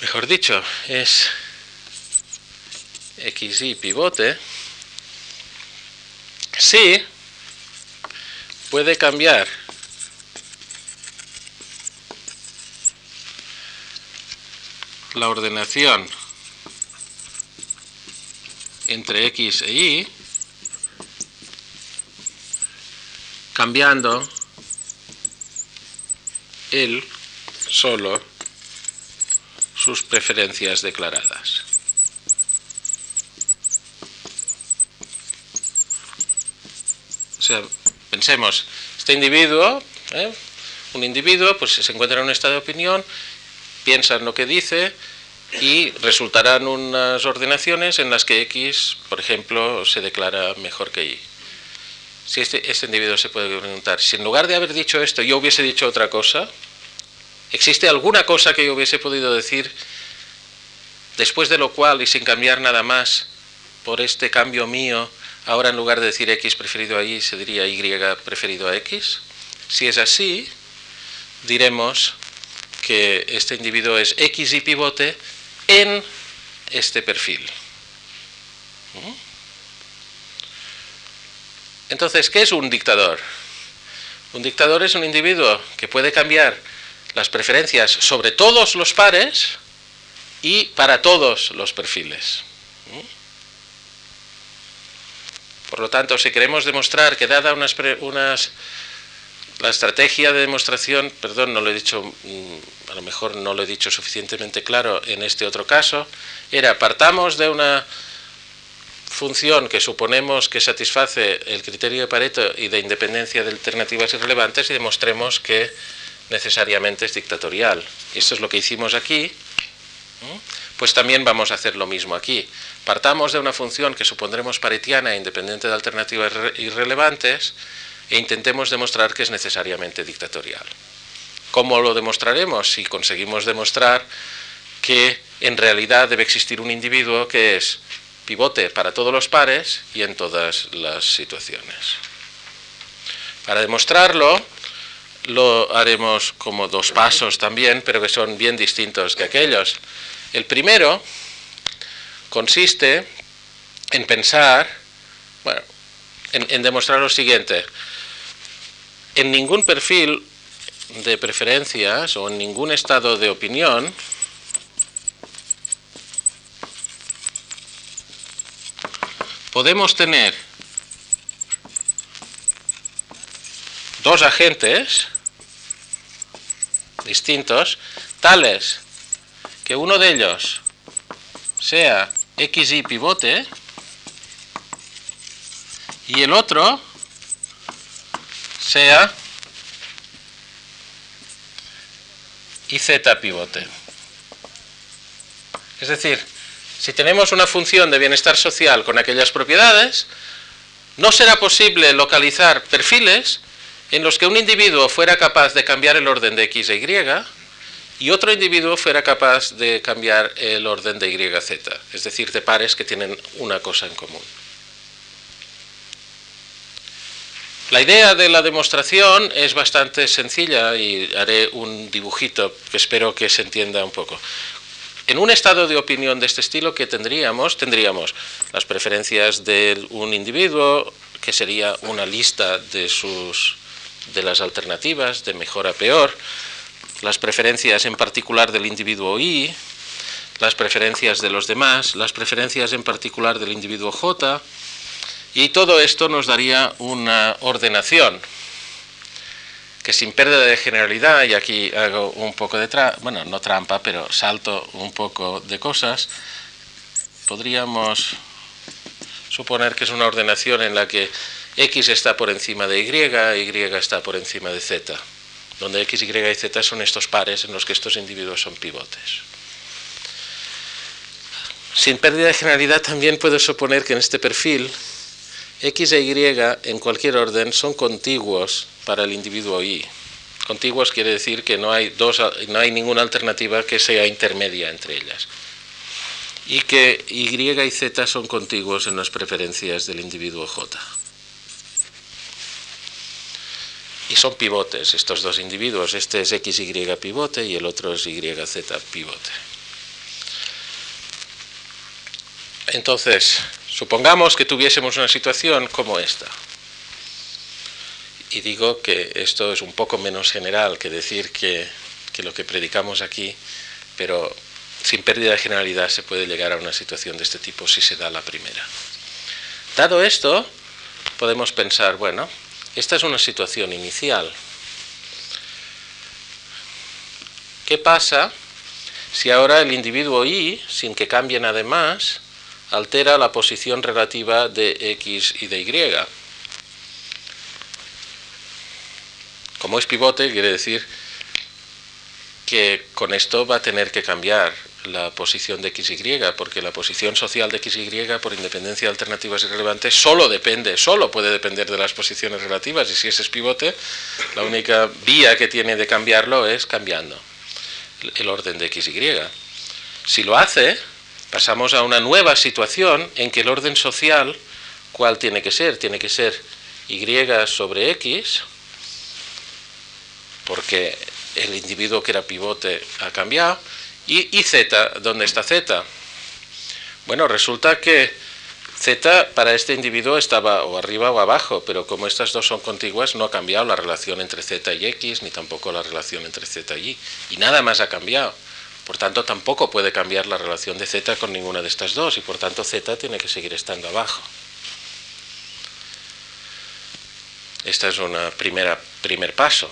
mejor dicho, es XY pivote, sí puede cambiar la ordenación entre X e Y cambiando él solo sus preferencias declaradas. Pensemos, este individuo, ¿eh? un individuo, pues se encuentra en un estado de opinión, piensa en lo que dice y resultarán unas ordenaciones en las que X, por ejemplo, se declara mejor que Y si este, este, individuo se puede preguntar, si en lugar de haber dicho esto yo hubiese dicho otra cosa, ¿existe alguna cosa que yo hubiese podido decir después de lo cual y sin cambiar nada más por este cambio mío, ahora en lugar de decir X preferido a Y se diría Y preferido a X? Si es así, diremos que este individuo es X y pivote en este perfil. ¿Mm? Entonces, ¿qué es un dictador? Un dictador es un individuo que puede cambiar las preferencias sobre todos los pares y para todos los perfiles. Por lo tanto, si queremos demostrar que dada unas, unas la estrategia de demostración, perdón, no lo he dicho, mm, a lo mejor no lo he dicho suficientemente claro en este otro caso, era partamos de una función que suponemos que satisface el criterio de Pareto y de independencia de alternativas irrelevantes y demostremos que necesariamente es dictatorial. Esto es lo que hicimos aquí, pues también vamos a hacer lo mismo aquí. Partamos de una función que supondremos paretiana e independiente de alternativas irrelevantes e intentemos demostrar que es necesariamente dictatorial. ¿Cómo lo demostraremos? Si conseguimos demostrar que en realidad debe existir un individuo que es pivote para todos los pares y en todas las situaciones. Para demostrarlo, lo haremos como dos pasos también, pero que son bien distintos que aquellos. El primero consiste en pensar, bueno, en, demostrar lo siguiente. En ningún perfil de preferencias o en ningún estado de opinión, podemos tener dos agentes distintos, tales que uno de ellos sea XY pivote y el otro sea YZ pivote. Es decir, si tenemos una función de bienestar social con aquellas propiedades, no será posible localizar perfiles en los que un individuo fuera capaz de cambiar el orden de x e y y otro individuo fuera capaz de cambiar el orden de y, z, es decir, de pares que tienen una cosa en común. La idea de la demostración es bastante sencilla y haré un dibujito que espero que se entienda un poco. En un estado de opinión de este estilo, ¿qué tendríamos? Tendríamos las preferencias de un individuo, que sería una lista de sus de las alternativas, de mejor a peor, las preferencias en particular del individuo I, las preferencias de los demás, las preferencias en particular del individuo J, y todo esto nos daría una ordenación que sin pérdida de generalidad, y aquí hago un poco de trampa, bueno, no trampa, pero salto un poco de cosas, podríamos suponer que es una ordenación en la que X está por encima de Y, Y está por encima de Z, donde X, Y y Z son estos pares en los que estos individuos son pivotes. Sin pérdida de generalidad también puedo suponer que en este perfil X e Y en cualquier orden son contiguos para el individuo Y. Contiguos quiere decir que no hay, dos, no hay ninguna alternativa que sea intermedia entre ellas. Y que Y y Z son contiguos en las preferencias del individuo J. Y son pivotes estos dos individuos. Este es XY pivote y el otro es YZ pivote. Entonces, supongamos que tuviésemos una situación como esta. Y digo que esto es un poco menos general que decir que, lo que predicamos aquí, pero sin pérdida de generalidad se puede llegar a una situación de este tipo si se da la primera. Dado esto, podemos pensar, bueno, esta es una situación inicial. ¿Qué pasa si ahora el individuo Y, sin que cambie nada más, altera la posición relativa de X y de Y? Como es pivote, quiere decir que con esto va a tener que cambiar la posición de XY, porque la posición social de XY, por independencia de alternativas irrelevantes, solo depende, solo puede depender de las posiciones relativas, y si ese es pivote, la única vía que tiene de cambiarlo es cambiando el orden de XY. Si lo hace, pasamos a una nueva situación en que el orden social, ¿cuál tiene que ser? Tiene que ser Y sobre X, porque el individuo que era pivote ha cambiado, ¿Y, Z? ¿Dónde está Z? Bueno, resulta que Z para este individuo estaba o arriba o abajo, pero como estas dos son contiguas, no ha cambiado la relación entre Z y X, ni tampoco la relación entre Z y Y, y nada más ha cambiado. Por tanto, tampoco puede cambiar la relación de Z con ninguna de estas dos, y por tanto Z tiene que seguir estando abajo. Este es un primer paso.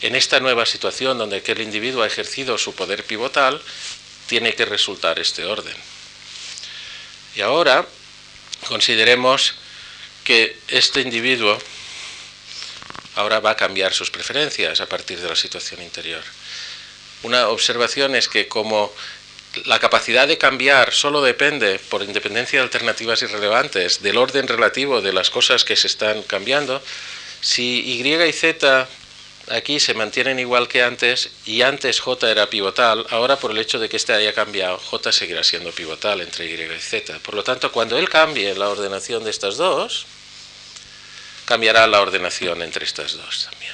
En esta nueva situación donde aquel individuo ha ejercido su poder pivotal, tiene que resultar este orden. Y ahora consideremos que este individuo ahora va a cambiar sus preferencias a partir de la situación interior. Una observación es que como la capacidad de cambiar solo depende, por independencia de alternativas irrelevantes, del orden relativo de las cosas que se están cambiando, si Y y Z aquí se mantienen igual que antes y antes J era pivotal, ahora por el hecho de que este haya cambiado, J seguirá siendo pivotal entre Y y Z. Por lo tanto, cuando él cambie la ordenación de estas dos, cambiará la ordenación entre estas dos también.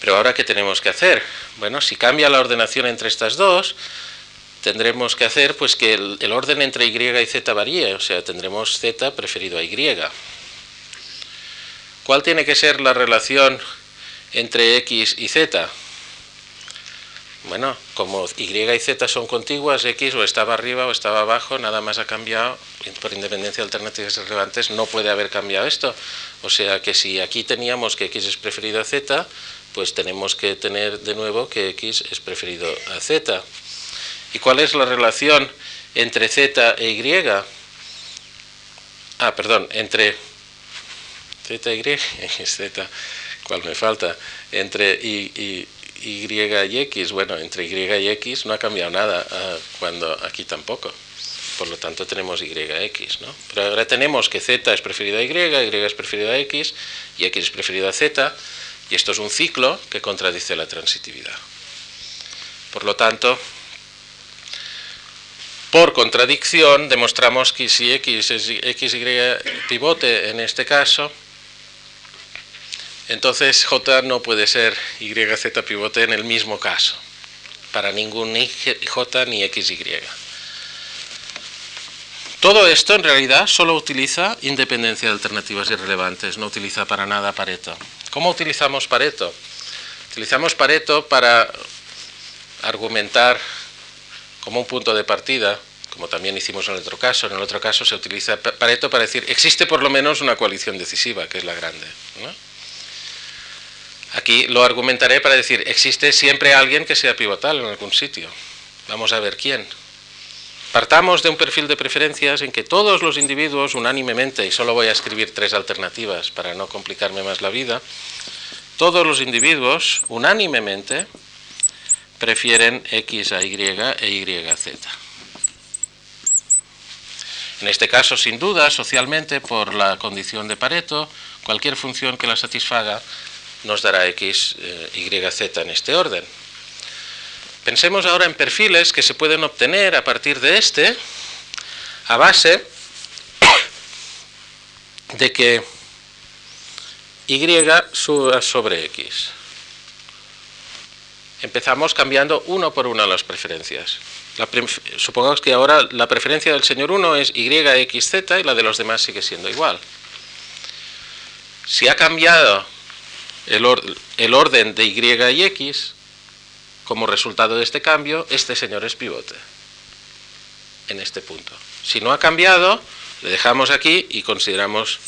Pero ahora, ¿qué tenemos que hacer? Bueno, si cambia la ordenación entre estas dos, tendremos que hacer pues que el, el orden entre Y y Z varíe, o sea, tendremos Z preferido a Y. ¿Cuál tiene que ser la relación entre X y Z? Bueno, como Y y Z son contiguas, X o estaba arriba o estaba abajo, nada más ha cambiado, por independencia de alternativas relevantes, no puede haber cambiado esto. O sea que si aquí teníamos que X es preferido a Z, pues tenemos que tener de nuevo que X es preferido a Z. ¿Y cuál es la relación entre Z e Y? Ah, perdón, entre Z y Y, Z ¿Cuál me falta? Entre y, y, y, X, bueno, entre Y y X no ha cambiado nada, ah, cuando aquí tampoco. Por lo tanto tenemos YX, ¿no? Pero ahora tenemos que Z es preferido a Y, Y es preferido a X, y X es preferido a Z, y esto es un ciclo que contradice la transitividad. Por lo tanto, por contradicción, demostramos que si X es XY pivote en este caso, entonces J no puede ser YZ pivote en el mismo caso, para ningún J ni XY. Todo esto en realidad solo utiliza independencia de alternativas irrelevantes, no utiliza para nada Pareto. ¿Cómo utilizamos Pareto? Utilizamos Pareto para argumentar como un punto de partida, como también hicimos en el otro caso. En el otro caso se utiliza Pareto para decir, existe por lo menos una coalición decisiva, que es la grande. Aquí lo argumentaré para decir, existe siempre alguien que sea pivotal en algún sitio. Vamos a ver quién. Partamos de un perfil de preferencias en que todos los individuos unánimemente, y solo voy a escribir tres alternativas para no complicarme más la vida, todos los individuos unánimemente prefieren X a Y e Y a Z. En este caso, sin duda, socialmente, por la condición de Pareto, cualquier función que la satisfaga nos dará X, eh, Y, Z en este orden. Pensemos ahora en perfiles que se pueden obtener a partir de este, a base de que Y suba sobre X. Empezamos cambiando uno por uno las preferencias. supongamos que ahora la preferencia del señor 1 es Y, X, Z y la de los demás sigue siendo igual. Si ha cambiado el, el orden de Y y X, como resultado de este cambio, este señor es pivote en este punto. Si no ha cambiado, le dejamos aquí y consideramos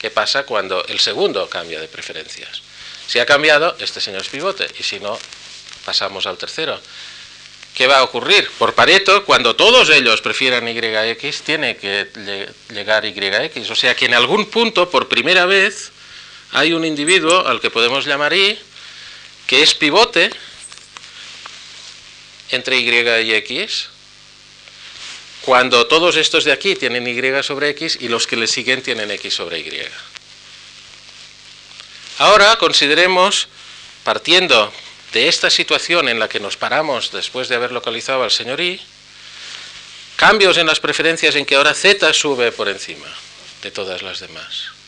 qué pasa cuando el segundo cambia de preferencias. Si ha cambiado, este señor es pivote, y si no, pasamos al tercero. ¿Qué va a ocurrir? Por Pareto, cuando todos ellos prefieran YX, tiene que llegar YX. O sea que en algún punto, por primera vez, hay un individuo al que podemos llamar Y, que es pivote, entre Y y X, cuando todos estos de aquí tienen Y sobre X y los que le siguen tienen X sobre Y. Ahora consideremos, partiendo de esta situación en la que nos paramos después de haber localizado al señor Y, cambios en las preferencias en que ahora Z sube por encima de todas las demás.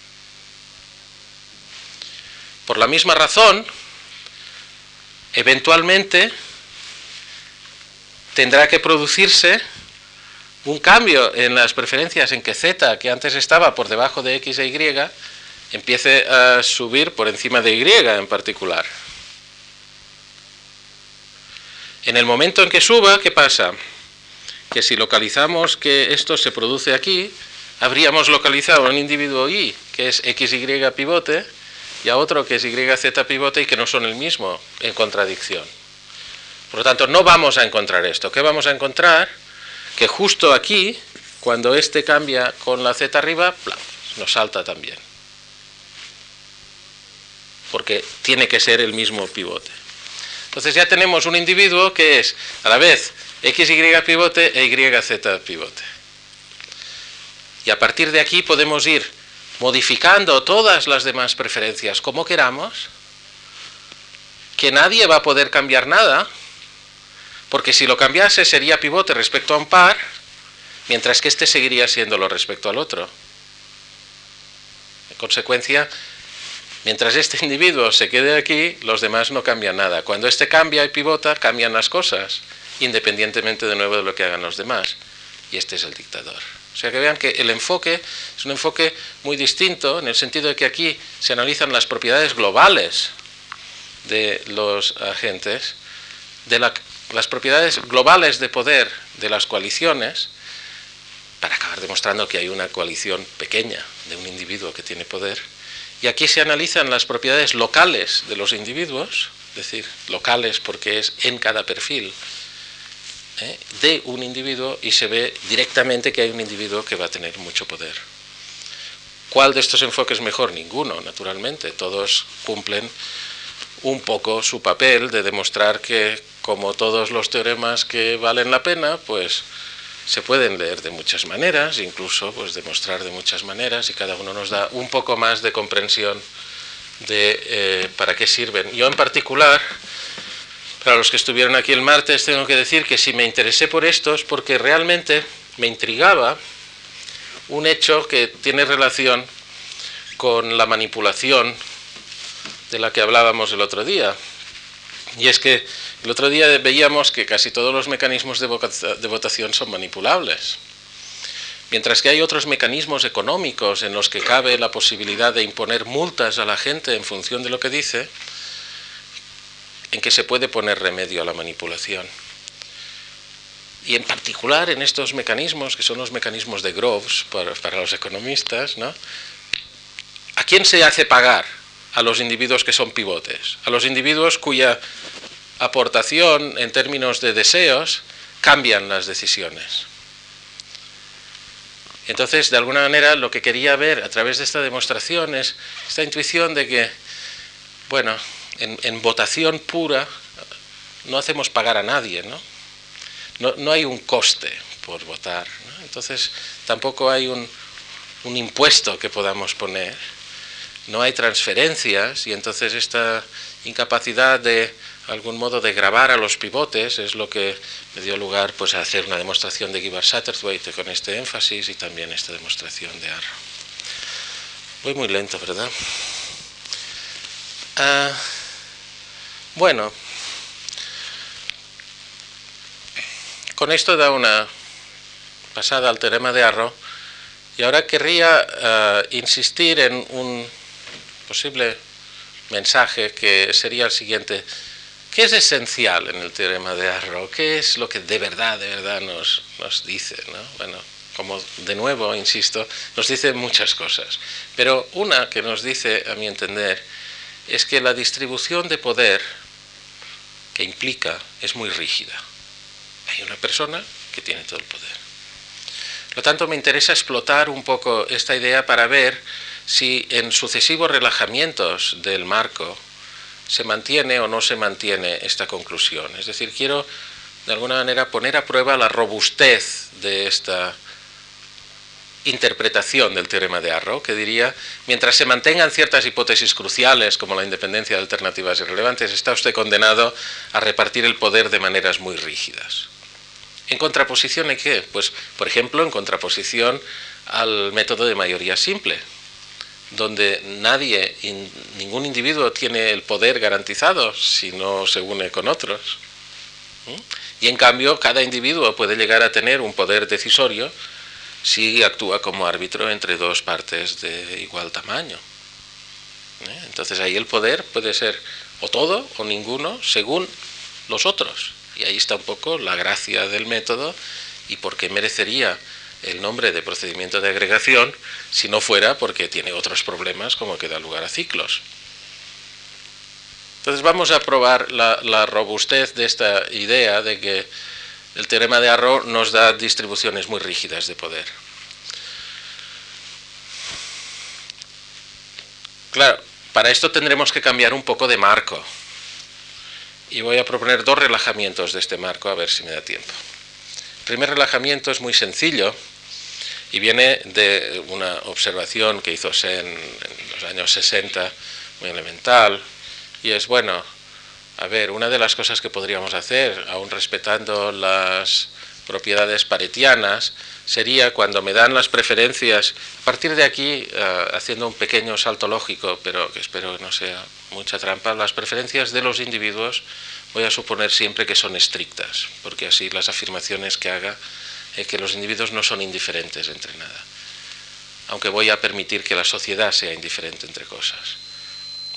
Por la misma razón, eventualmente tendrá que producirse un cambio en las preferencias en que z, que antes estaba por debajo de x e y, empiece a subir por encima de y en particular. En el momento en que suba, ¿qué pasa? Que si localizamos que esto se produce aquí, habríamos localizado un individuo y, que es xy pivote, y a otro que es yz pivote y que no son el mismo, en contradicción. Por lo tanto, no vamos a encontrar esto. ¿Qué vamos a encontrar? Que justo aquí, cuando este cambia con la z arriba, nos salta también. Porque tiene que ser el mismo pivote. Entonces ya tenemos un individuo que es a la vez XY pivote e YZ pivote. Y a partir de aquí podemos ir modificando todas las demás preferencias como queramos, que nadie va a poder cambiar nada, porque si lo cambiase sería pivote respecto a un par, mientras que este seguiría siéndolo respecto al otro. En consecuencia, mientras este individuo se quede aquí, los demás no cambian nada. Cuando este cambia y pivota, cambian las cosas, independientemente de nuevo de lo que hagan los demás. Y este es el dictador. O sea que vean que el enfoque es un enfoque muy distinto en el sentido de que aquí se analizan las propiedades globales de los agentes, de la las propiedades globales de poder de las coaliciones, para acabar demostrando que hay una coalición pequeña de un individuo que tiene poder, y aquí se analizan las propiedades locales de los individuos, es decir, locales porque es en cada perfil ¿eh? de un individuo y se ve directamente que hay un individuo que va a tener mucho poder. ¿Cuál de estos enfoques es mejor? Ninguno, naturalmente. Todos cumplen un poco su papel de demostrar que como todos los teoremas que valen la pena, pues se pueden leer de muchas maneras, incluso pues demostrar de muchas maneras, y cada uno nos da un poco más de comprensión de eh, para qué sirven. Yo en particular, para los que estuvieron aquí el martes, tengo que decir que si me interesé por esto es porque realmente me intrigaba un hecho que tiene relación con la manipulación de la que hablábamos el otro día. Y es que el otro día veíamos que casi todos los mecanismos de, votación son manipulables. Mientras que hay otros mecanismos económicos en los que cabe la posibilidad de imponer multas a la gente en función de lo que dice, en que se puede poner remedio a la manipulación. Y en particular en estos mecanismos, que son los mecanismos de Groves para, los economistas, ¿no? ¿a quién se hace pagar? A los individuos que son pivotes, a los individuos cuya aportación en términos de deseos cambian las decisiones. Entonces, de alguna manera, lo que quería ver a través de esta demostración es esta intuición de que, bueno, en, votación pura no hacemos pagar a nadie, ¿no? No, hay un coste por votar. Entonces, tampoco hay un, impuesto que podamos poner. No hay transferencias y entonces esta incapacidad de algún modo de grabar a los pivotes es lo que me dio lugar pues, a hacer una demostración de Gibbard Satterthwaite con este énfasis y también esta demostración de Arrow. Voy muy lento, ¿verdad? Ah, bueno, con esto da una pasada al teorema de Arrow y ahora querría ah, insistir en un posible mensaje que sería el siguiente. ¿Qué es esencial en el teorema de Arrow? ¿Qué es lo que de verdad, de verdad nos, nos dice? Bueno, como de nuevo, insisto, nos dice muchas cosas. Pero una que nos dice, a mi entender, es que la distribución de poder que implica es muy rígida. Hay una persona que tiene todo el poder. Por lo tanto, me interesa explotar un poco esta idea para ver si en sucesivos relajamientos del marco se mantiene o no se mantiene esta conclusión. Es decir, quiero de alguna manera poner a prueba la robustez de esta interpretación del teorema de Arrow, que diría, mientras se mantengan ciertas hipótesis cruciales como la independencia de alternativas irrelevantes, está usted condenado a repartir el poder de maneras muy rígidas. ¿En contraposición a qué? Pues, por ejemplo, en contraposición al método de mayoría simple, donde nadie, ningún individuo tiene el poder garantizado si no se une con otros. Y en cambio, cada individuo puede llegar a tener un poder decisorio si actúa como árbitro entre dos partes de igual tamaño. ¿Eh? Entonces ahí el poder puede ser o todo o ninguno según los otros. Y ahí está un poco la gracia del método y por qué merecería el nombre de procedimiento de agregación si no fuera porque tiene otros problemas como que da lugar a ciclos. Entonces vamos a probar la, robustez de esta idea de que el teorema de Arrow nos da distribuciones muy rígidas de poder. Claro, para esto tendremos que cambiar un poco de marco. Y voy a proponer dos relajamientos de este marco a ver si me da tiempo. El primer relajamiento es muy sencillo y viene de una observación que hizo Sen en los años 60, muy elemental, y es, bueno, a ver, una de las cosas que podríamos hacer, aún respetando las propiedades paretianas, sería cuando me dan las preferencias, a partir de aquí, eh, haciendo un pequeño salto lógico, pero que espero que no sea mucha trampa, las preferencias de los individuos voy a suponer siempre que son estrictas, porque así las afirmaciones que haga eh, que los individuos no son indiferentes entre nada, aunque voy a permitir que la sociedad sea indiferente entre cosas.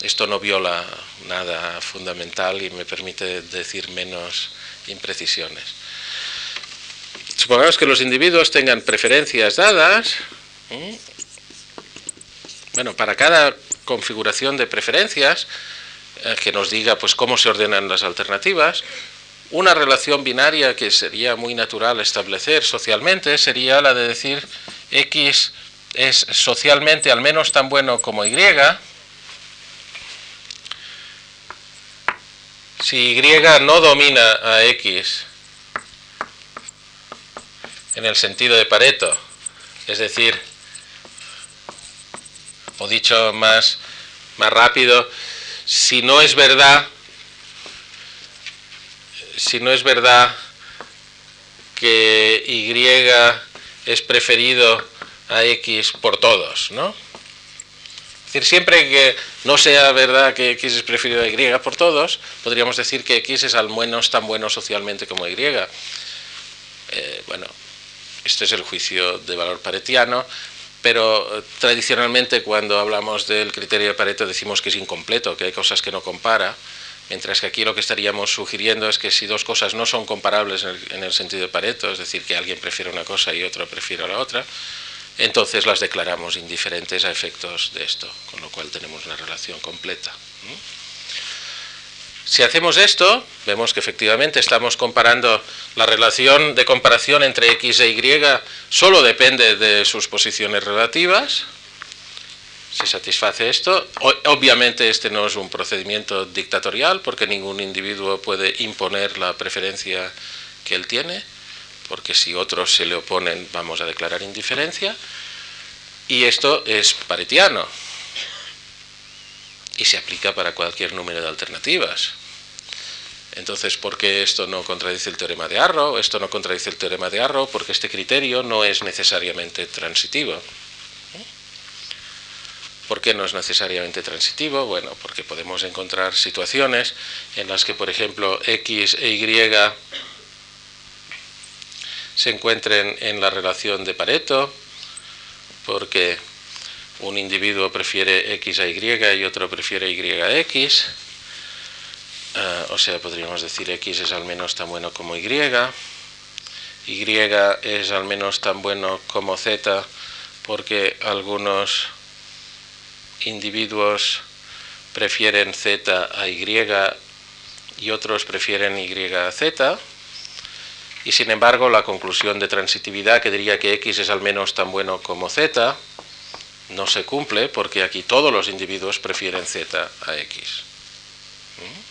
Esto no viola nada fundamental y me permite decir menos imprecisiones. Supongamos que los individuos tengan preferencias dadas. Bueno, para cada configuración de preferencias, eh, que nos diga pues cómo se ordenan las alternativas, una relación binaria que sería muy natural establecer socialmente sería la de decir X es socialmente al menos tan bueno como Y, si Y no domina a X en el sentido de Pareto, es decir, o dicho más, más rápido, si no es verdad si no es verdad que Y es preferido a X por todos, ¿no? Decir, siempre que no sea verdad que X es preferido a Y por todos, podríamos decir que X es al menos tan bueno socialmente como Y. Eh, bueno, Este es el juicio de valor paretiano, pero eh, tradicionalmente cuando hablamos del criterio de Pareto decimos que es incompleto, que hay cosas que no compara, mientras que aquí lo que estaríamos sugiriendo es que si dos cosas no son comparables en el, en el sentido de Pareto, es decir, que alguien prefiere una cosa y otro prefiere la otra, entonces las declaramos indiferentes a efectos de esto, con lo cual tenemos una relación completa. Si hacemos esto, vemos que efectivamente estamos comparando la relación de comparación entre x e y, solo depende de sus posiciones relativas. Se satisface esto. Obviamente este no es un procedimiento dictatorial porque ningún individuo puede imponer la preferencia que él tiene, porque si otros se le oponen vamos a declarar indiferencia. Y esto es paretiano y se aplica para cualquier número de alternativas. Entonces, ¿por qué esto no contradice el teorema de Arrow? Esto no contradice el teorema de Arrow porque este criterio no es necesariamente transitivo. ¿Por qué no es necesariamente transitivo? Bueno, porque podemos encontrar situaciones en las que, por ejemplo, X e Y se encuentren en la relación de Pareto, porque un individuo prefiere X a Y y otro prefiere Y a X, uh, o sea, podríamos decir X es al menos tan bueno como Y, Y es al menos tan bueno como Z, porque algunos individuos prefieren Z a Y y otros prefieren Y a Z, y sin embargo la conclusión de transitividad que diría que X es al menos tan bueno como Z no se cumple porque aquí todos los individuos prefieren Z a X. ¿Mm?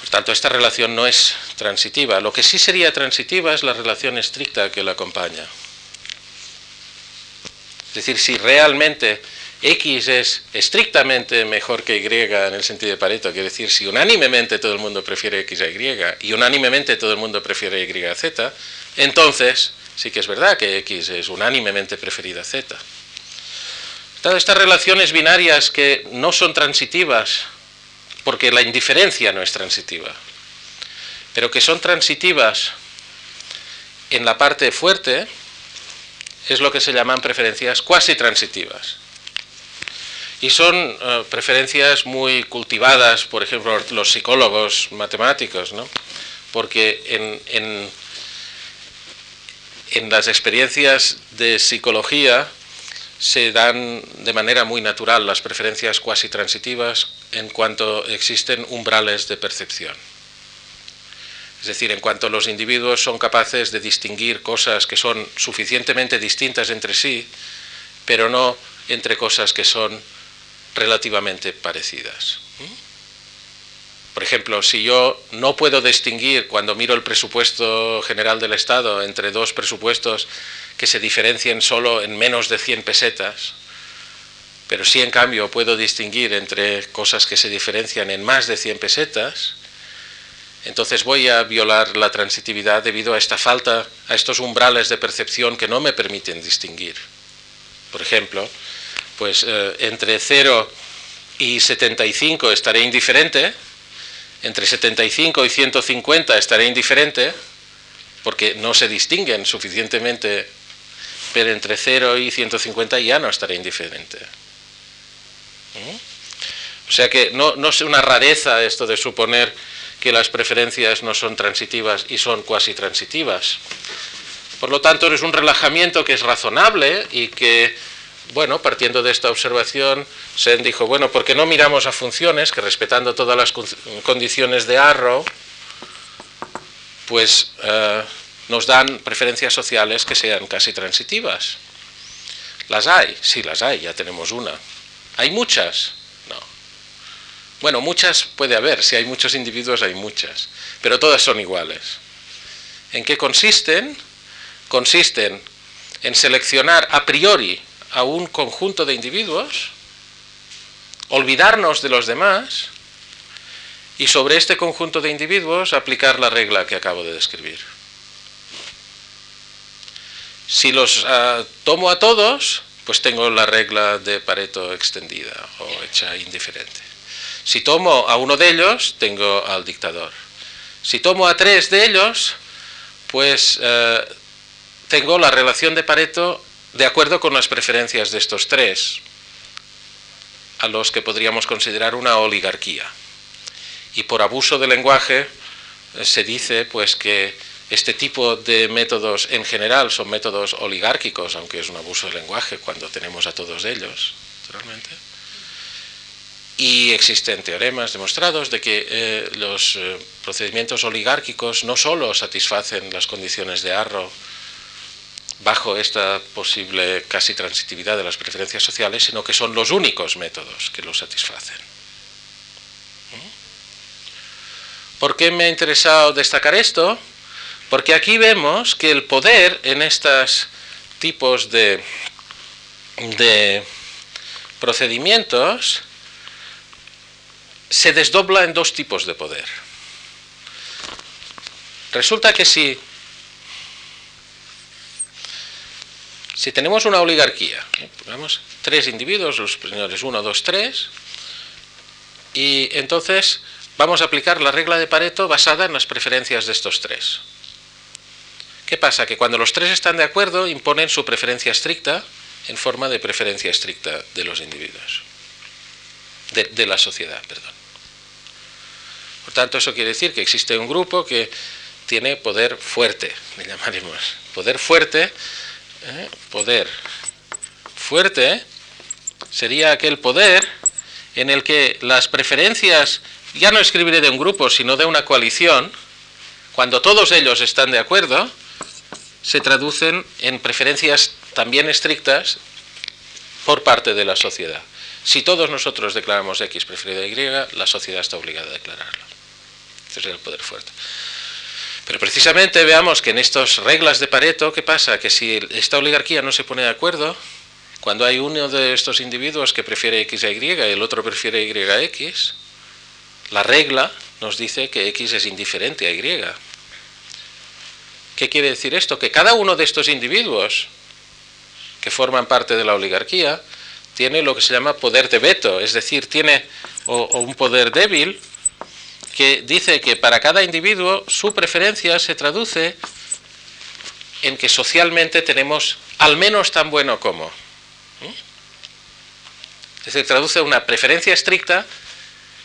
Por tanto, esta relación no es transitiva. Lo que sí sería transitiva es la relación estricta que la acompaña. Es decir, si realmente X es estrictamente mejor que Y en el sentido de Pareto, quiere decir, si unánimemente todo el mundo prefiere X a Y y unánimemente todo el mundo prefiere Y a Z, entonces sí que es verdad que X es unánimemente preferida a Z. Todas estas relaciones binarias que no son transitivas, porque la indiferencia no es transitiva, pero que son transitivas en la parte fuerte, es lo que se llaman preferencias cuasi transitivas. Y son eh, preferencias muy cultivadas, por ejemplo, los psicólogos matemáticos, ¿no? porque en, en, en las experiencias de psicología se dan de manera muy natural las preferencias cuasi transitivas en cuanto existen umbrales de percepción. Es decir, en cuanto los individuos son capaces de distinguir cosas que son suficientemente distintas entre sí, pero no entre cosas que son relativamente parecidas. Por ejemplo, si yo no puedo distinguir cuando miro el presupuesto general del Estado entre dos presupuestos que se diferencien solo en menos de 100 pesetas, pero si en cambio puedo distinguir entre cosas que se diferencian en más de 100 pesetas, entonces voy a violar la transitividad debido a esta falta, a estos umbrales de percepción que no me permiten distinguir. Por ejemplo, pues eh, entre 0 y 75 estaré indiferente, entre 75 y 150 estaré indiferente, porque no se distinguen suficientemente, pero entre 0 y 150 ya no estaré indiferente. ¿Mm? O sea que no, no es una rareza esto de suponer que las preferencias no son transitivas y son cuasi transitivas. Por lo tanto, es un relajamiento que es razonable y que bueno, partiendo de esta observación, Sen dijo, bueno, ¿por qué no miramos a funciones que respetando todas las condiciones de Arrow, pues eh, nos dan preferencias sociales que sean casi transitivas? ¿Las hay? Sí, las hay, ya tenemos una. ¿Hay muchas? No. Bueno, muchas puede haber, si hay muchos individuos hay muchas, pero todas son iguales. ¿En qué consisten? Consisten en seleccionar a priori a un conjunto de individuos, olvidarnos de los demás y sobre este conjunto de individuos aplicar la regla que acabo de describir. Si los uh, tomo a todos, pues tengo la regla de Pareto extendida o hecha indiferente. Si tomo a uno de ellos, tengo al dictador. Si tomo a tres de ellos, pues eh, tengo la relación de Pareto de acuerdo con las preferencias de estos tres, a los que podríamos considerar una oligarquía. Y por abuso de lenguaje eh, se dice pues que este tipo de métodos en general son métodos oligárquicos, aunque es un abuso de lenguaje cuando tenemos a todos ellos, naturalmente. Y existen teoremas demostrados de que eh, los eh, procedimientos oligárquicos no solo satisfacen las condiciones de Arrow bajo esta posible casi transitividad de las preferencias sociales, sino que son los únicos métodos que lo satisfacen. ¿Mm? ¿Por qué me ha interesado destacar esto? Porque aquí vemos que el poder en estos tipos de, de procedimientos se desdobla en dos tipos de poder. Resulta que si, si tenemos una oligarquía, ponemos tres individuos, los señores 1, 2, 3, y entonces vamos a aplicar la regla de Pareto basada en las preferencias de estos tres. ¿Qué pasa? Que cuando los tres están de acuerdo imponen su preferencia estricta en forma de preferencia estricta de los individuos, de, de la sociedad, perdón. Por tanto, eso quiere decir que existe un grupo que tiene poder fuerte, le llamaremos. Poder fuerte, ¿eh? poder fuerte sería aquel poder en el que las preferencias, ya no escribiré de un grupo, sino de una coalición, cuando todos ellos están de acuerdo, se traducen en preferencias también estrictas por parte de la sociedad. Si todos nosotros declaramos X preferido a Y, la sociedad está obligada a declararlo. Ese es el poder fuerte. Pero precisamente veamos que en estas reglas de Pareto, ¿qué pasa? Que si esta oligarquía no se pone de acuerdo, cuando hay uno de estos individuos que prefiere X a Y y el otro prefiere Y a X, la regla nos dice que X es indiferente a Y. ¿Qué quiere decir esto? Que cada uno de estos individuos que forman parte de la oligarquía tiene lo que se llama poder de veto, es decir, tiene o, un poder débil que dice que para cada individuo su preferencia se traduce en que socialmente tenemos al menos tan bueno como. ¿Mm? Es decir, traduce una preferencia estricta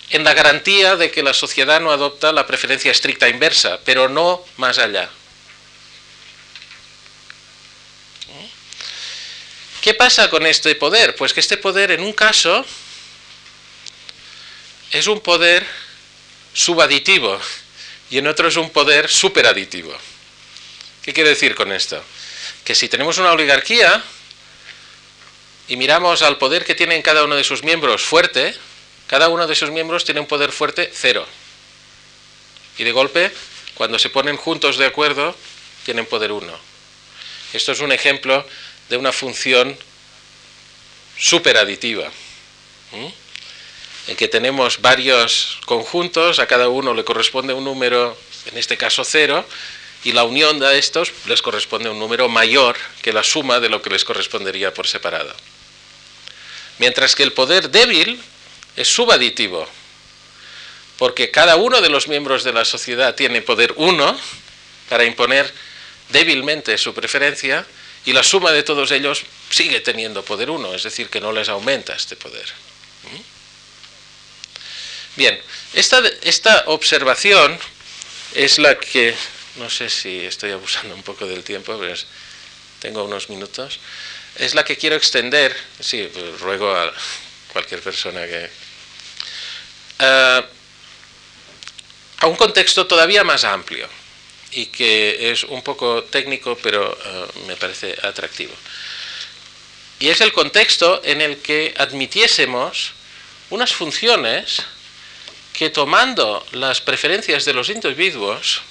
en la garantía de que la sociedad no adopta la preferencia estricta inversa, pero no más allá. ¿Mm? ¿Qué pasa con este poder? Pues que este poder en un caso es un poder subaditivo y en otro es un poder superaditivo. ¿Qué quiere decir con esto? Que si tenemos una oligarquía y miramos al poder que tienen cada uno de sus miembros fuerte, cada uno de sus miembros tiene un poder fuerte cero. Y de golpe, cuando se ponen juntos de acuerdo, tienen poder uno. Esto es un ejemplo de una función superaditiva. ¿Mm? En que tenemos varios conjuntos, a cada uno le corresponde un número, en este caso cero, y la unión de estos les corresponde un número mayor que la suma de lo que les correspondería por separado. Mientras que el poder débil es subaditivo, porque cada uno de los miembros de la sociedad tiene poder uno para imponer débilmente su preferencia, y la suma de todos ellos sigue teniendo poder uno, es decir, que no les aumenta este poder. ¿Mm? Bien, esta, esta observación es la que, no sé si estoy abusando un poco del tiempo, pero tengo unos minutos, es la que quiero extender, sí, pues ruego a cualquier persona que... Eh, a un contexto todavía más amplio y que es un poco técnico, pero eh, me parece atractivo. Y es el contexto en el que admitiésemos unas funciones que tomando las preferencias de los individuos,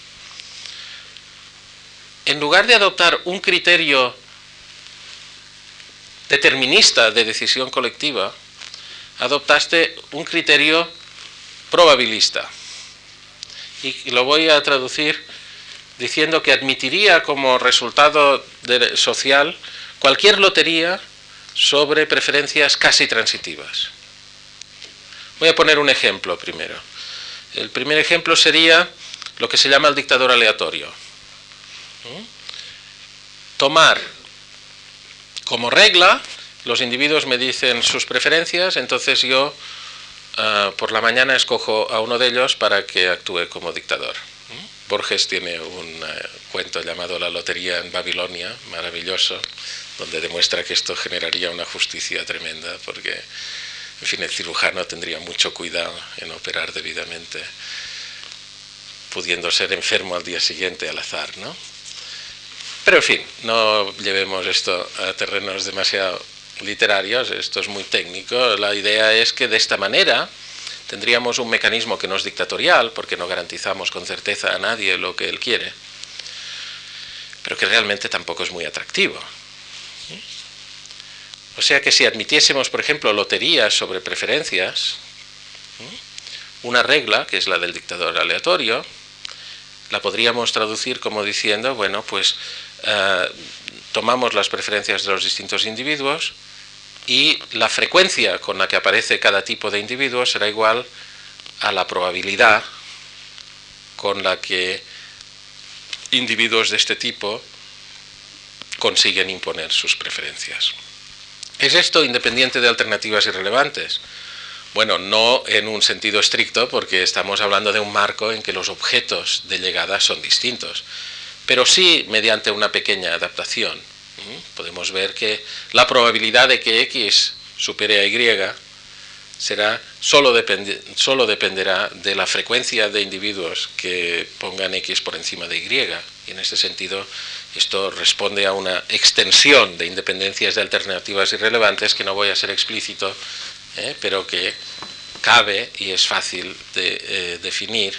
en lugar de adoptar un criterio determinista de decisión colectiva, adoptaste un criterio probabilista. Y lo voy a traducir diciendo que admitiría como resultado social cualquier lotería sobre preferencias casi transitivas. Voy a poner un ejemplo primero. El primer ejemplo sería lo que se llama el dictador aleatorio. Tomar como regla, los individuos me dicen sus preferencias, entonces yo ah, por la mañana escojo a uno de ellos para que actúe como dictador. Borges tiene un eh, cuento llamado La Lotería en Babilonia, maravilloso, donde demuestra que esto generaría una justicia tremenda, porque, en fin, el cirujano tendría mucho cuidado en operar debidamente, pudiendo ser enfermo al día siguiente al azar, ¿no? Pero, en fin, no llevemos esto a terrenos demasiado literarios, esto es muy técnico. La idea es que de esta manera tendríamos un mecanismo que no es dictatorial, porque no garantizamos con certeza a nadie lo que él quiere, pero que realmente tampoco es muy atractivo. O sea que si admitiésemos, por ejemplo, loterías sobre preferencias, una regla, que es la del dictador aleatorio, la podríamos traducir como diciendo, bueno, pues eh, tomamos las preferencias de los distintos individuos, y la frecuencia con la que aparece cada tipo de individuo será igual a la probabilidad con la que individuos de este tipo consiguen imponer sus preferencias. ¿Es esto independiente de alternativas irrelevantes? Bueno, no en un sentido estricto, porque estamos hablando de un marco en que los objetos de llegada son distintos, pero sí mediante una pequeña adaptación. Podemos ver que la probabilidad de que X supere a Y será solo, solo dependerá de la frecuencia de individuos que pongan X por encima de Y. Y en este sentido, esto responde a una extensión de independencias de alternativas irrelevantes que no voy a ser explícito, ¿eh? pero que cabe y es fácil de eh, definir.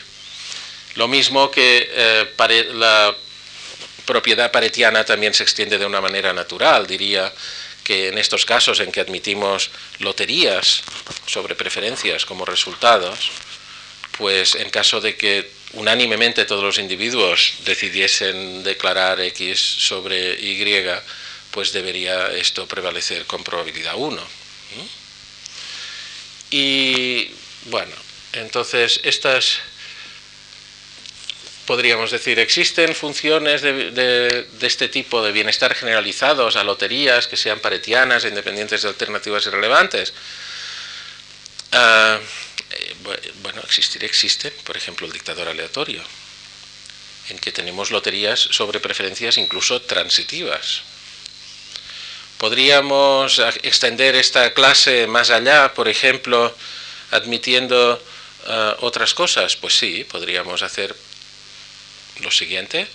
Lo mismo que eh, la propiedad paretiana también se extiende de una manera natural, diría que en estos casos en que admitimos loterías sobre preferencias como resultados, pues en caso de que unánimemente todos los individuos decidiesen declarar X sobre Y, pues debería esto prevalecer con probabilidad 1. Y bueno, entonces estas podríamos decir, existen funciones de, este tipo de bienestar generalizados a loterías que sean paretianas, independientes de alternativas irrelevantes. Ah, eh, bueno, existir existen, por ejemplo, el dictador aleatorio, en que tenemos loterías sobre preferencias incluso transitivas. Podríamos extender esta clase más allá, por ejemplo, admitiendo ah, otras cosas. Pues sí, podríamos hacer lo siguiente,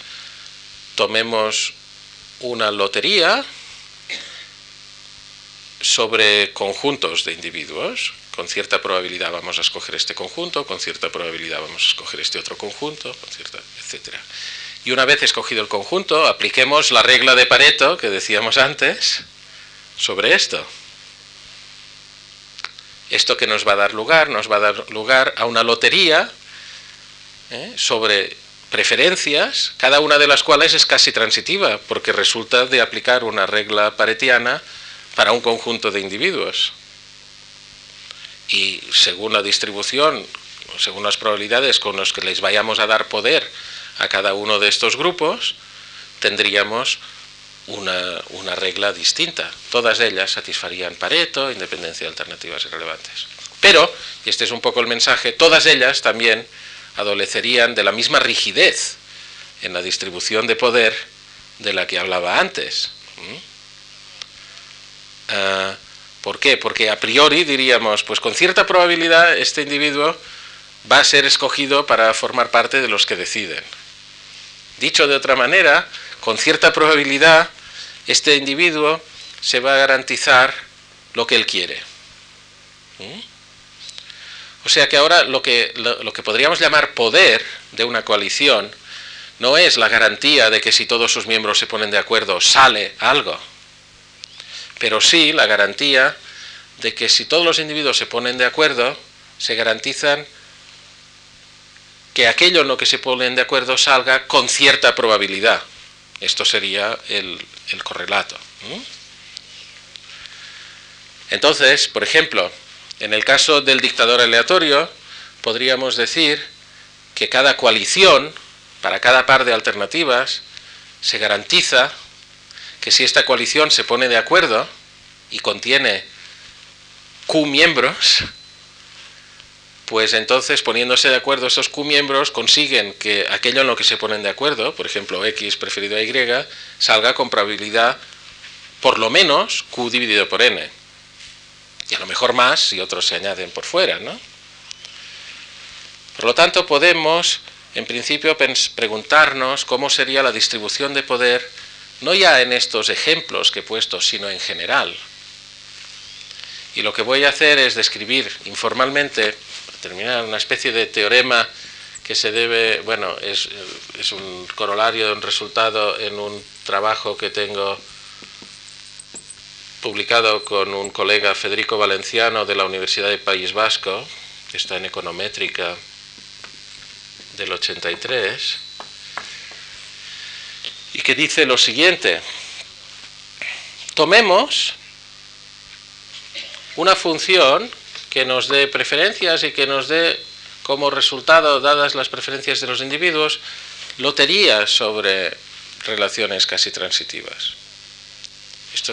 tomemos una lotería sobre conjuntos de individuos, con cierta probabilidad vamos a escoger este conjunto, con cierta probabilidad vamos a escoger este otro conjunto, con etc. Y una vez escogido el conjunto, apliquemos la regla de Pareto que decíamos antes sobre esto. Esto que nos va a dar lugar, nos va a dar lugar a una lotería ¿eh? sobre preferencias, cada una de las cuales es casi transitiva, porque resulta de aplicar una regla paretiana para un conjunto de individuos. Y según la distribución, según las probabilidades con las que les vayamos a dar poder a cada uno de estos grupos, tendríamos una, una regla distinta. Todas ellas satisfarían Pareto, independencia de alternativas irrelevantes. Pero, y este es un poco el mensaje, todas ellas también adolecerían de la misma rigidez en la distribución de poder de la que hablaba antes. Ah, ¿Por qué? Porque a priori diríamos, pues con cierta probabilidad este individuo va a ser escogido para formar parte de los que deciden. Dicho de otra manera, con cierta probabilidad este individuo se va a garantizar lo que él quiere. O sea que ahora lo que, lo, que podríamos llamar poder de una coalición no es la garantía de que si todos sus miembros se ponen de acuerdo sale algo, pero sí la garantía de que si todos los individuos se ponen de acuerdo, se garantizan que aquello en lo que se ponen de acuerdo salga con cierta probabilidad. Esto sería el, el correlato. Entonces, por ejemplo, en el caso del dictador aleatorio, podríamos decir que cada coalición, para cada par de alternativas, se garantiza que si esta coalición se pone de acuerdo y contiene Q miembros, pues entonces poniéndose de acuerdo esos Q miembros consiguen que aquello en lo que se ponen de acuerdo, por ejemplo X preferido a Y, salga con probabilidad por lo menos Q dividido por N. Y a lo mejor más si otros se añaden por fuera, ¿no? Por lo tanto, podemos, en principio, preguntarnos cómo sería la distribución de poder, no ya en estos ejemplos que he puesto, sino en general. Y lo que voy a hacer es describir informalmente terminar una especie de teorema que se debe, bueno, es, es un corolario un resultado en un trabajo que tengo publicado con un colega Federico Valenciano de la Universidad de País Vasco, que está en Econométrica del 83, y que dice lo siguiente, tomemos una función que nos dé preferencias y que nos dé como resultado, dadas las preferencias de los individuos, loterías sobre relaciones casi transitivas. Esto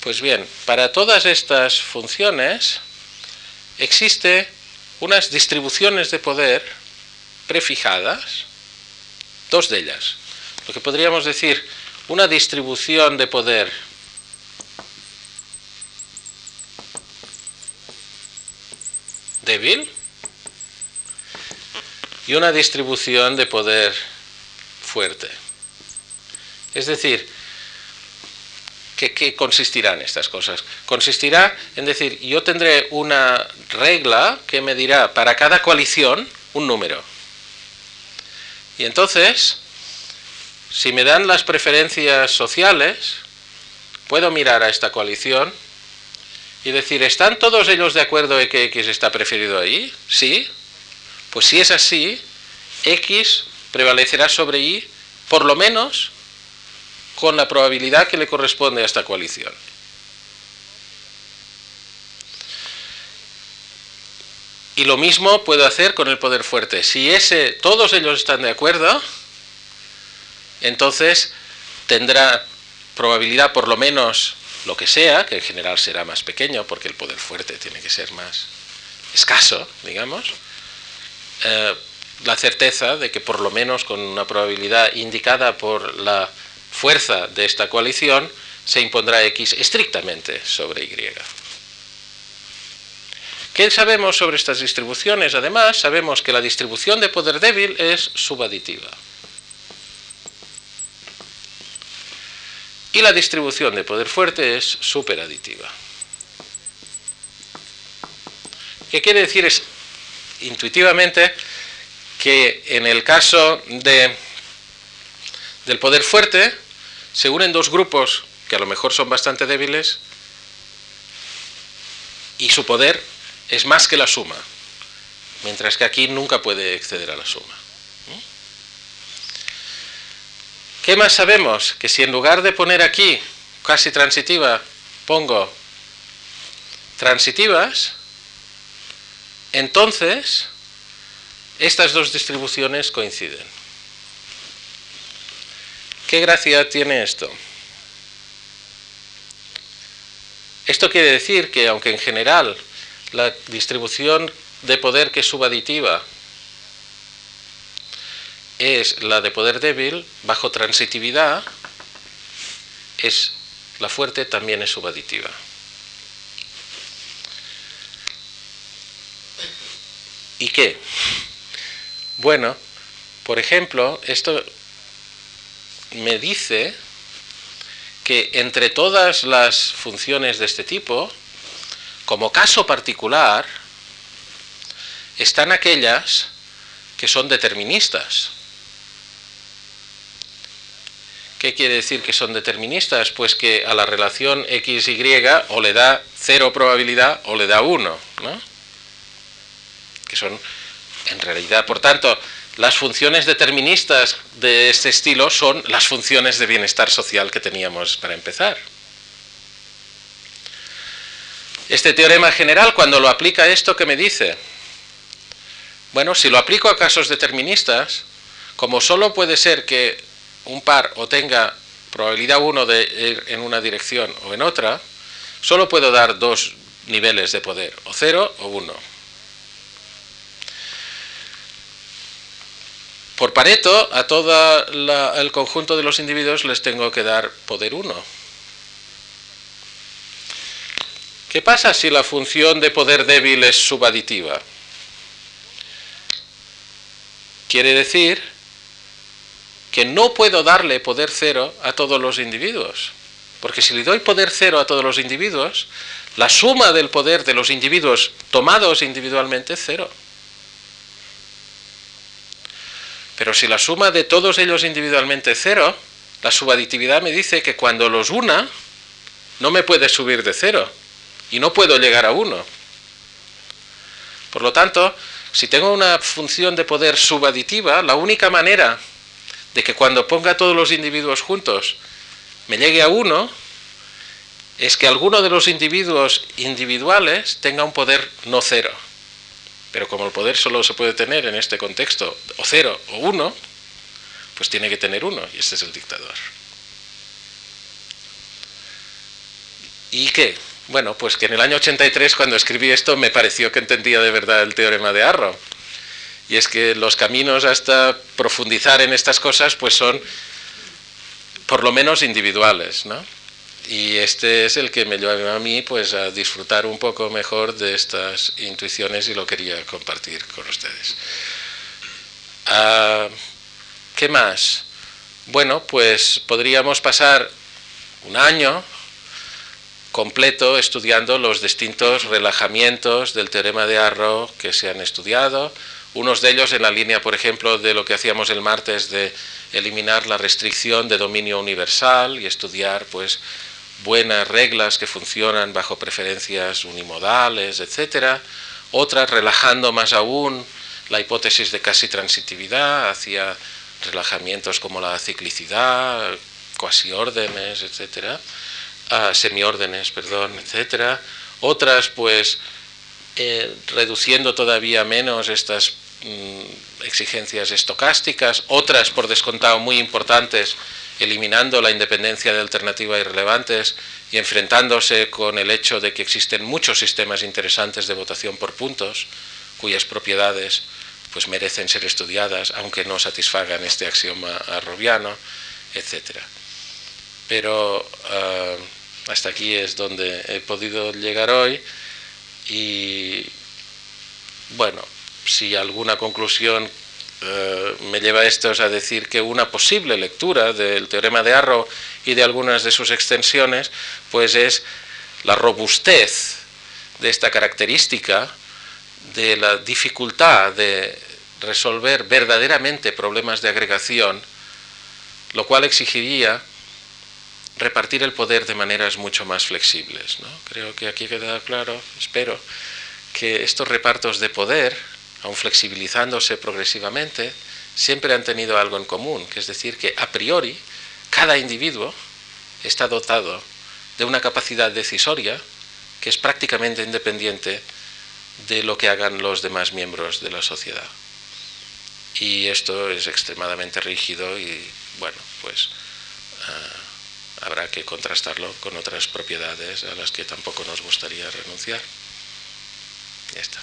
Pues bien, para todas estas funciones existe unas distribuciones de poder prefijadas, dos de ellas. Lo que podríamos decir una distribución de poder débil y una distribución de poder fuerte. Es decir, ¿qué, consistirán estas cosas? Consistirá en decir, yo tendré una regla que me dirá para cada coalición un número. Y entonces, si me dan las preferencias sociales, puedo mirar a esta coalición y decir, ¿están todos ellos de acuerdo en que X está preferido ahí? Sí. Pues si es así, X prevalecerá sobre Y, por lo menos con la probabilidad que le corresponde a esta coalición. Y lo mismo puedo hacer con el poder fuerte. Si ese, todos ellos están de acuerdo, entonces tendrá probabilidad por lo menos lo que sea, que en general será más pequeño porque el poder fuerte tiene que ser más escaso, digamos, eh, la certeza de que por lo menos con una probabilidad indicada por la fuerza de esta coalición se impondrá X estrictamente sobre Y. ¿Qué sabemos sobre estas distribuciones? Además, sabemos que la distribución de poder débil es subaditiva. Y la distribución de poder fuerte es superaditiva. ¿Qué quiere decir? Es intuitivamente que en el caso de, del poder fuerte se unen dos grupos que a lo mejor son bastante débiles y su poder es más que la suma, mientras que aquí nunca puede exceder a la suma. ¿Qué más sabemos? Que si en lugar de poner aquí casi transitiva, pongo transitivas, entonces estas dos distribuciones coinciden. ¿Qué gracia tiene esto? Esto quiere decir que aunque en general la distribución de poder que es subaditiva es la de poder débil, bajo transitividad, es la fuerte también es subaditiva. ¿Y qué? Bueno, por ejemplo, esto me dice que entre todas las funciones de este tipo, como caso particular, están aquellas que son deterministas. ¿Qué quiere decir que son deterministas? Pues que a la relación XY o le da cero probabilidad o le da 1, ¿no? Que son, en realidad, por tanto, las funciones deterministas de este estilo son las funciones de bienestar social que teníamos para empezar. Este teorema general, cuando lo aplica esto, ¿qué me dice? Bueno, si lo aplico a casos deterministas, como solo puede ser que un par o tenga probabilidad 1 de ir en una dirección o en otra, solo puedo dar dos niveles de poder, o 0 o 1. Por Pareto, a todo el conjunto de los individuos les tengo que dar poder 1. ¿Qué pasa si la función de poder débil es subaditiva? Quiere decir que no puedo darle poder cero a todos los individuos. Porque si le doy poder cero a todos los individuos, la suma del poder de los individuos tomados individualmente es cero. Pero si la suma de todos ellos individualmente es cero, la subaditividad me dice que cuando los una, no me puede subir de cero y no puedo llegar a uno. Por lo tanto, si tengo una función de poder subaditiva, la única manera de que cuando ponga todos los individuos juntos me llegue a uno, es que alguno de los individuos individuales tenga un poder no cero. Pero como el poder solo se puede tener en este contexto, o cero o uno, pues tiene que tener uno, y este es el dictador. ¿Y qué? Bueno, pues que en el año 83, cuando escribí esto, me pareció que entendía de verdad el teorema de Arrow y es que los caminos hasta profundizar en estas cosas pues son por lo menos individuales, ¿no? Y este es el que me lleva a mí pues a disfrutar un poco mejor de estas intuiciones y lo quería compartir con ustedes. Ah, ¿Qué más? Bueno, pues podríamos pasar un año completo estudiando los distintos relajamientos del teorema de Arrow que se han estudiado, unos de ellos en la línea, por ejemplo, de lo que hacíamos el martes de eliminar la restricción de dominio universal y estudiar pues buenas reglas que funcionan bajo preferencias unimodales, etcétera. Otras relajando más aún la hipótesis de casi transitividad hacia relajamientos como la ciclicidad, cuasiórdenes, etcétera, ah, semiórdenes, perdón, etcétera. Otras pues eh, reduciendo todavía menos estas Mm, exigencias estocásticas, otras por descontado muy importantes, eliminando la independencia de alternativas irrelevantes y enfrentándose con el hecho de que existen muchos sistemas interesantes de votación por puntos, cuyas propiedades pues merecen ser estudiadas, aunque no satisfagan este axioma arrobiano, etc. Pero ah, hasta aquí es donde he podido llegar hoy. Y bueno, si alguna conclusión eh, me lleva a esto es a decir que una posible lectura del teorema de Arrow y de algunas de sus extensiones, pues es la robustez de esta característica, de la dificultad de resolver verdaderamente problemas de agregación, lo cual exigiría repartir el poder de maneras mucho más flexibles. Creo que aquí queda claro, espero, que estos repartos de poder aun flexibilizándose progresivamente, siempre han tenido algo en común, que es decir, que a priori cada individuo está dotado de una capacidad decisoria que es prácticamente independiente de lo que hagan los demás miembros de la sociedad. Y esto es extremadamente rígido y, bueno, pues ah, habrá que contrastarlo con otras propiedades a las que tampoco nos gustaría renunciar. Ya está.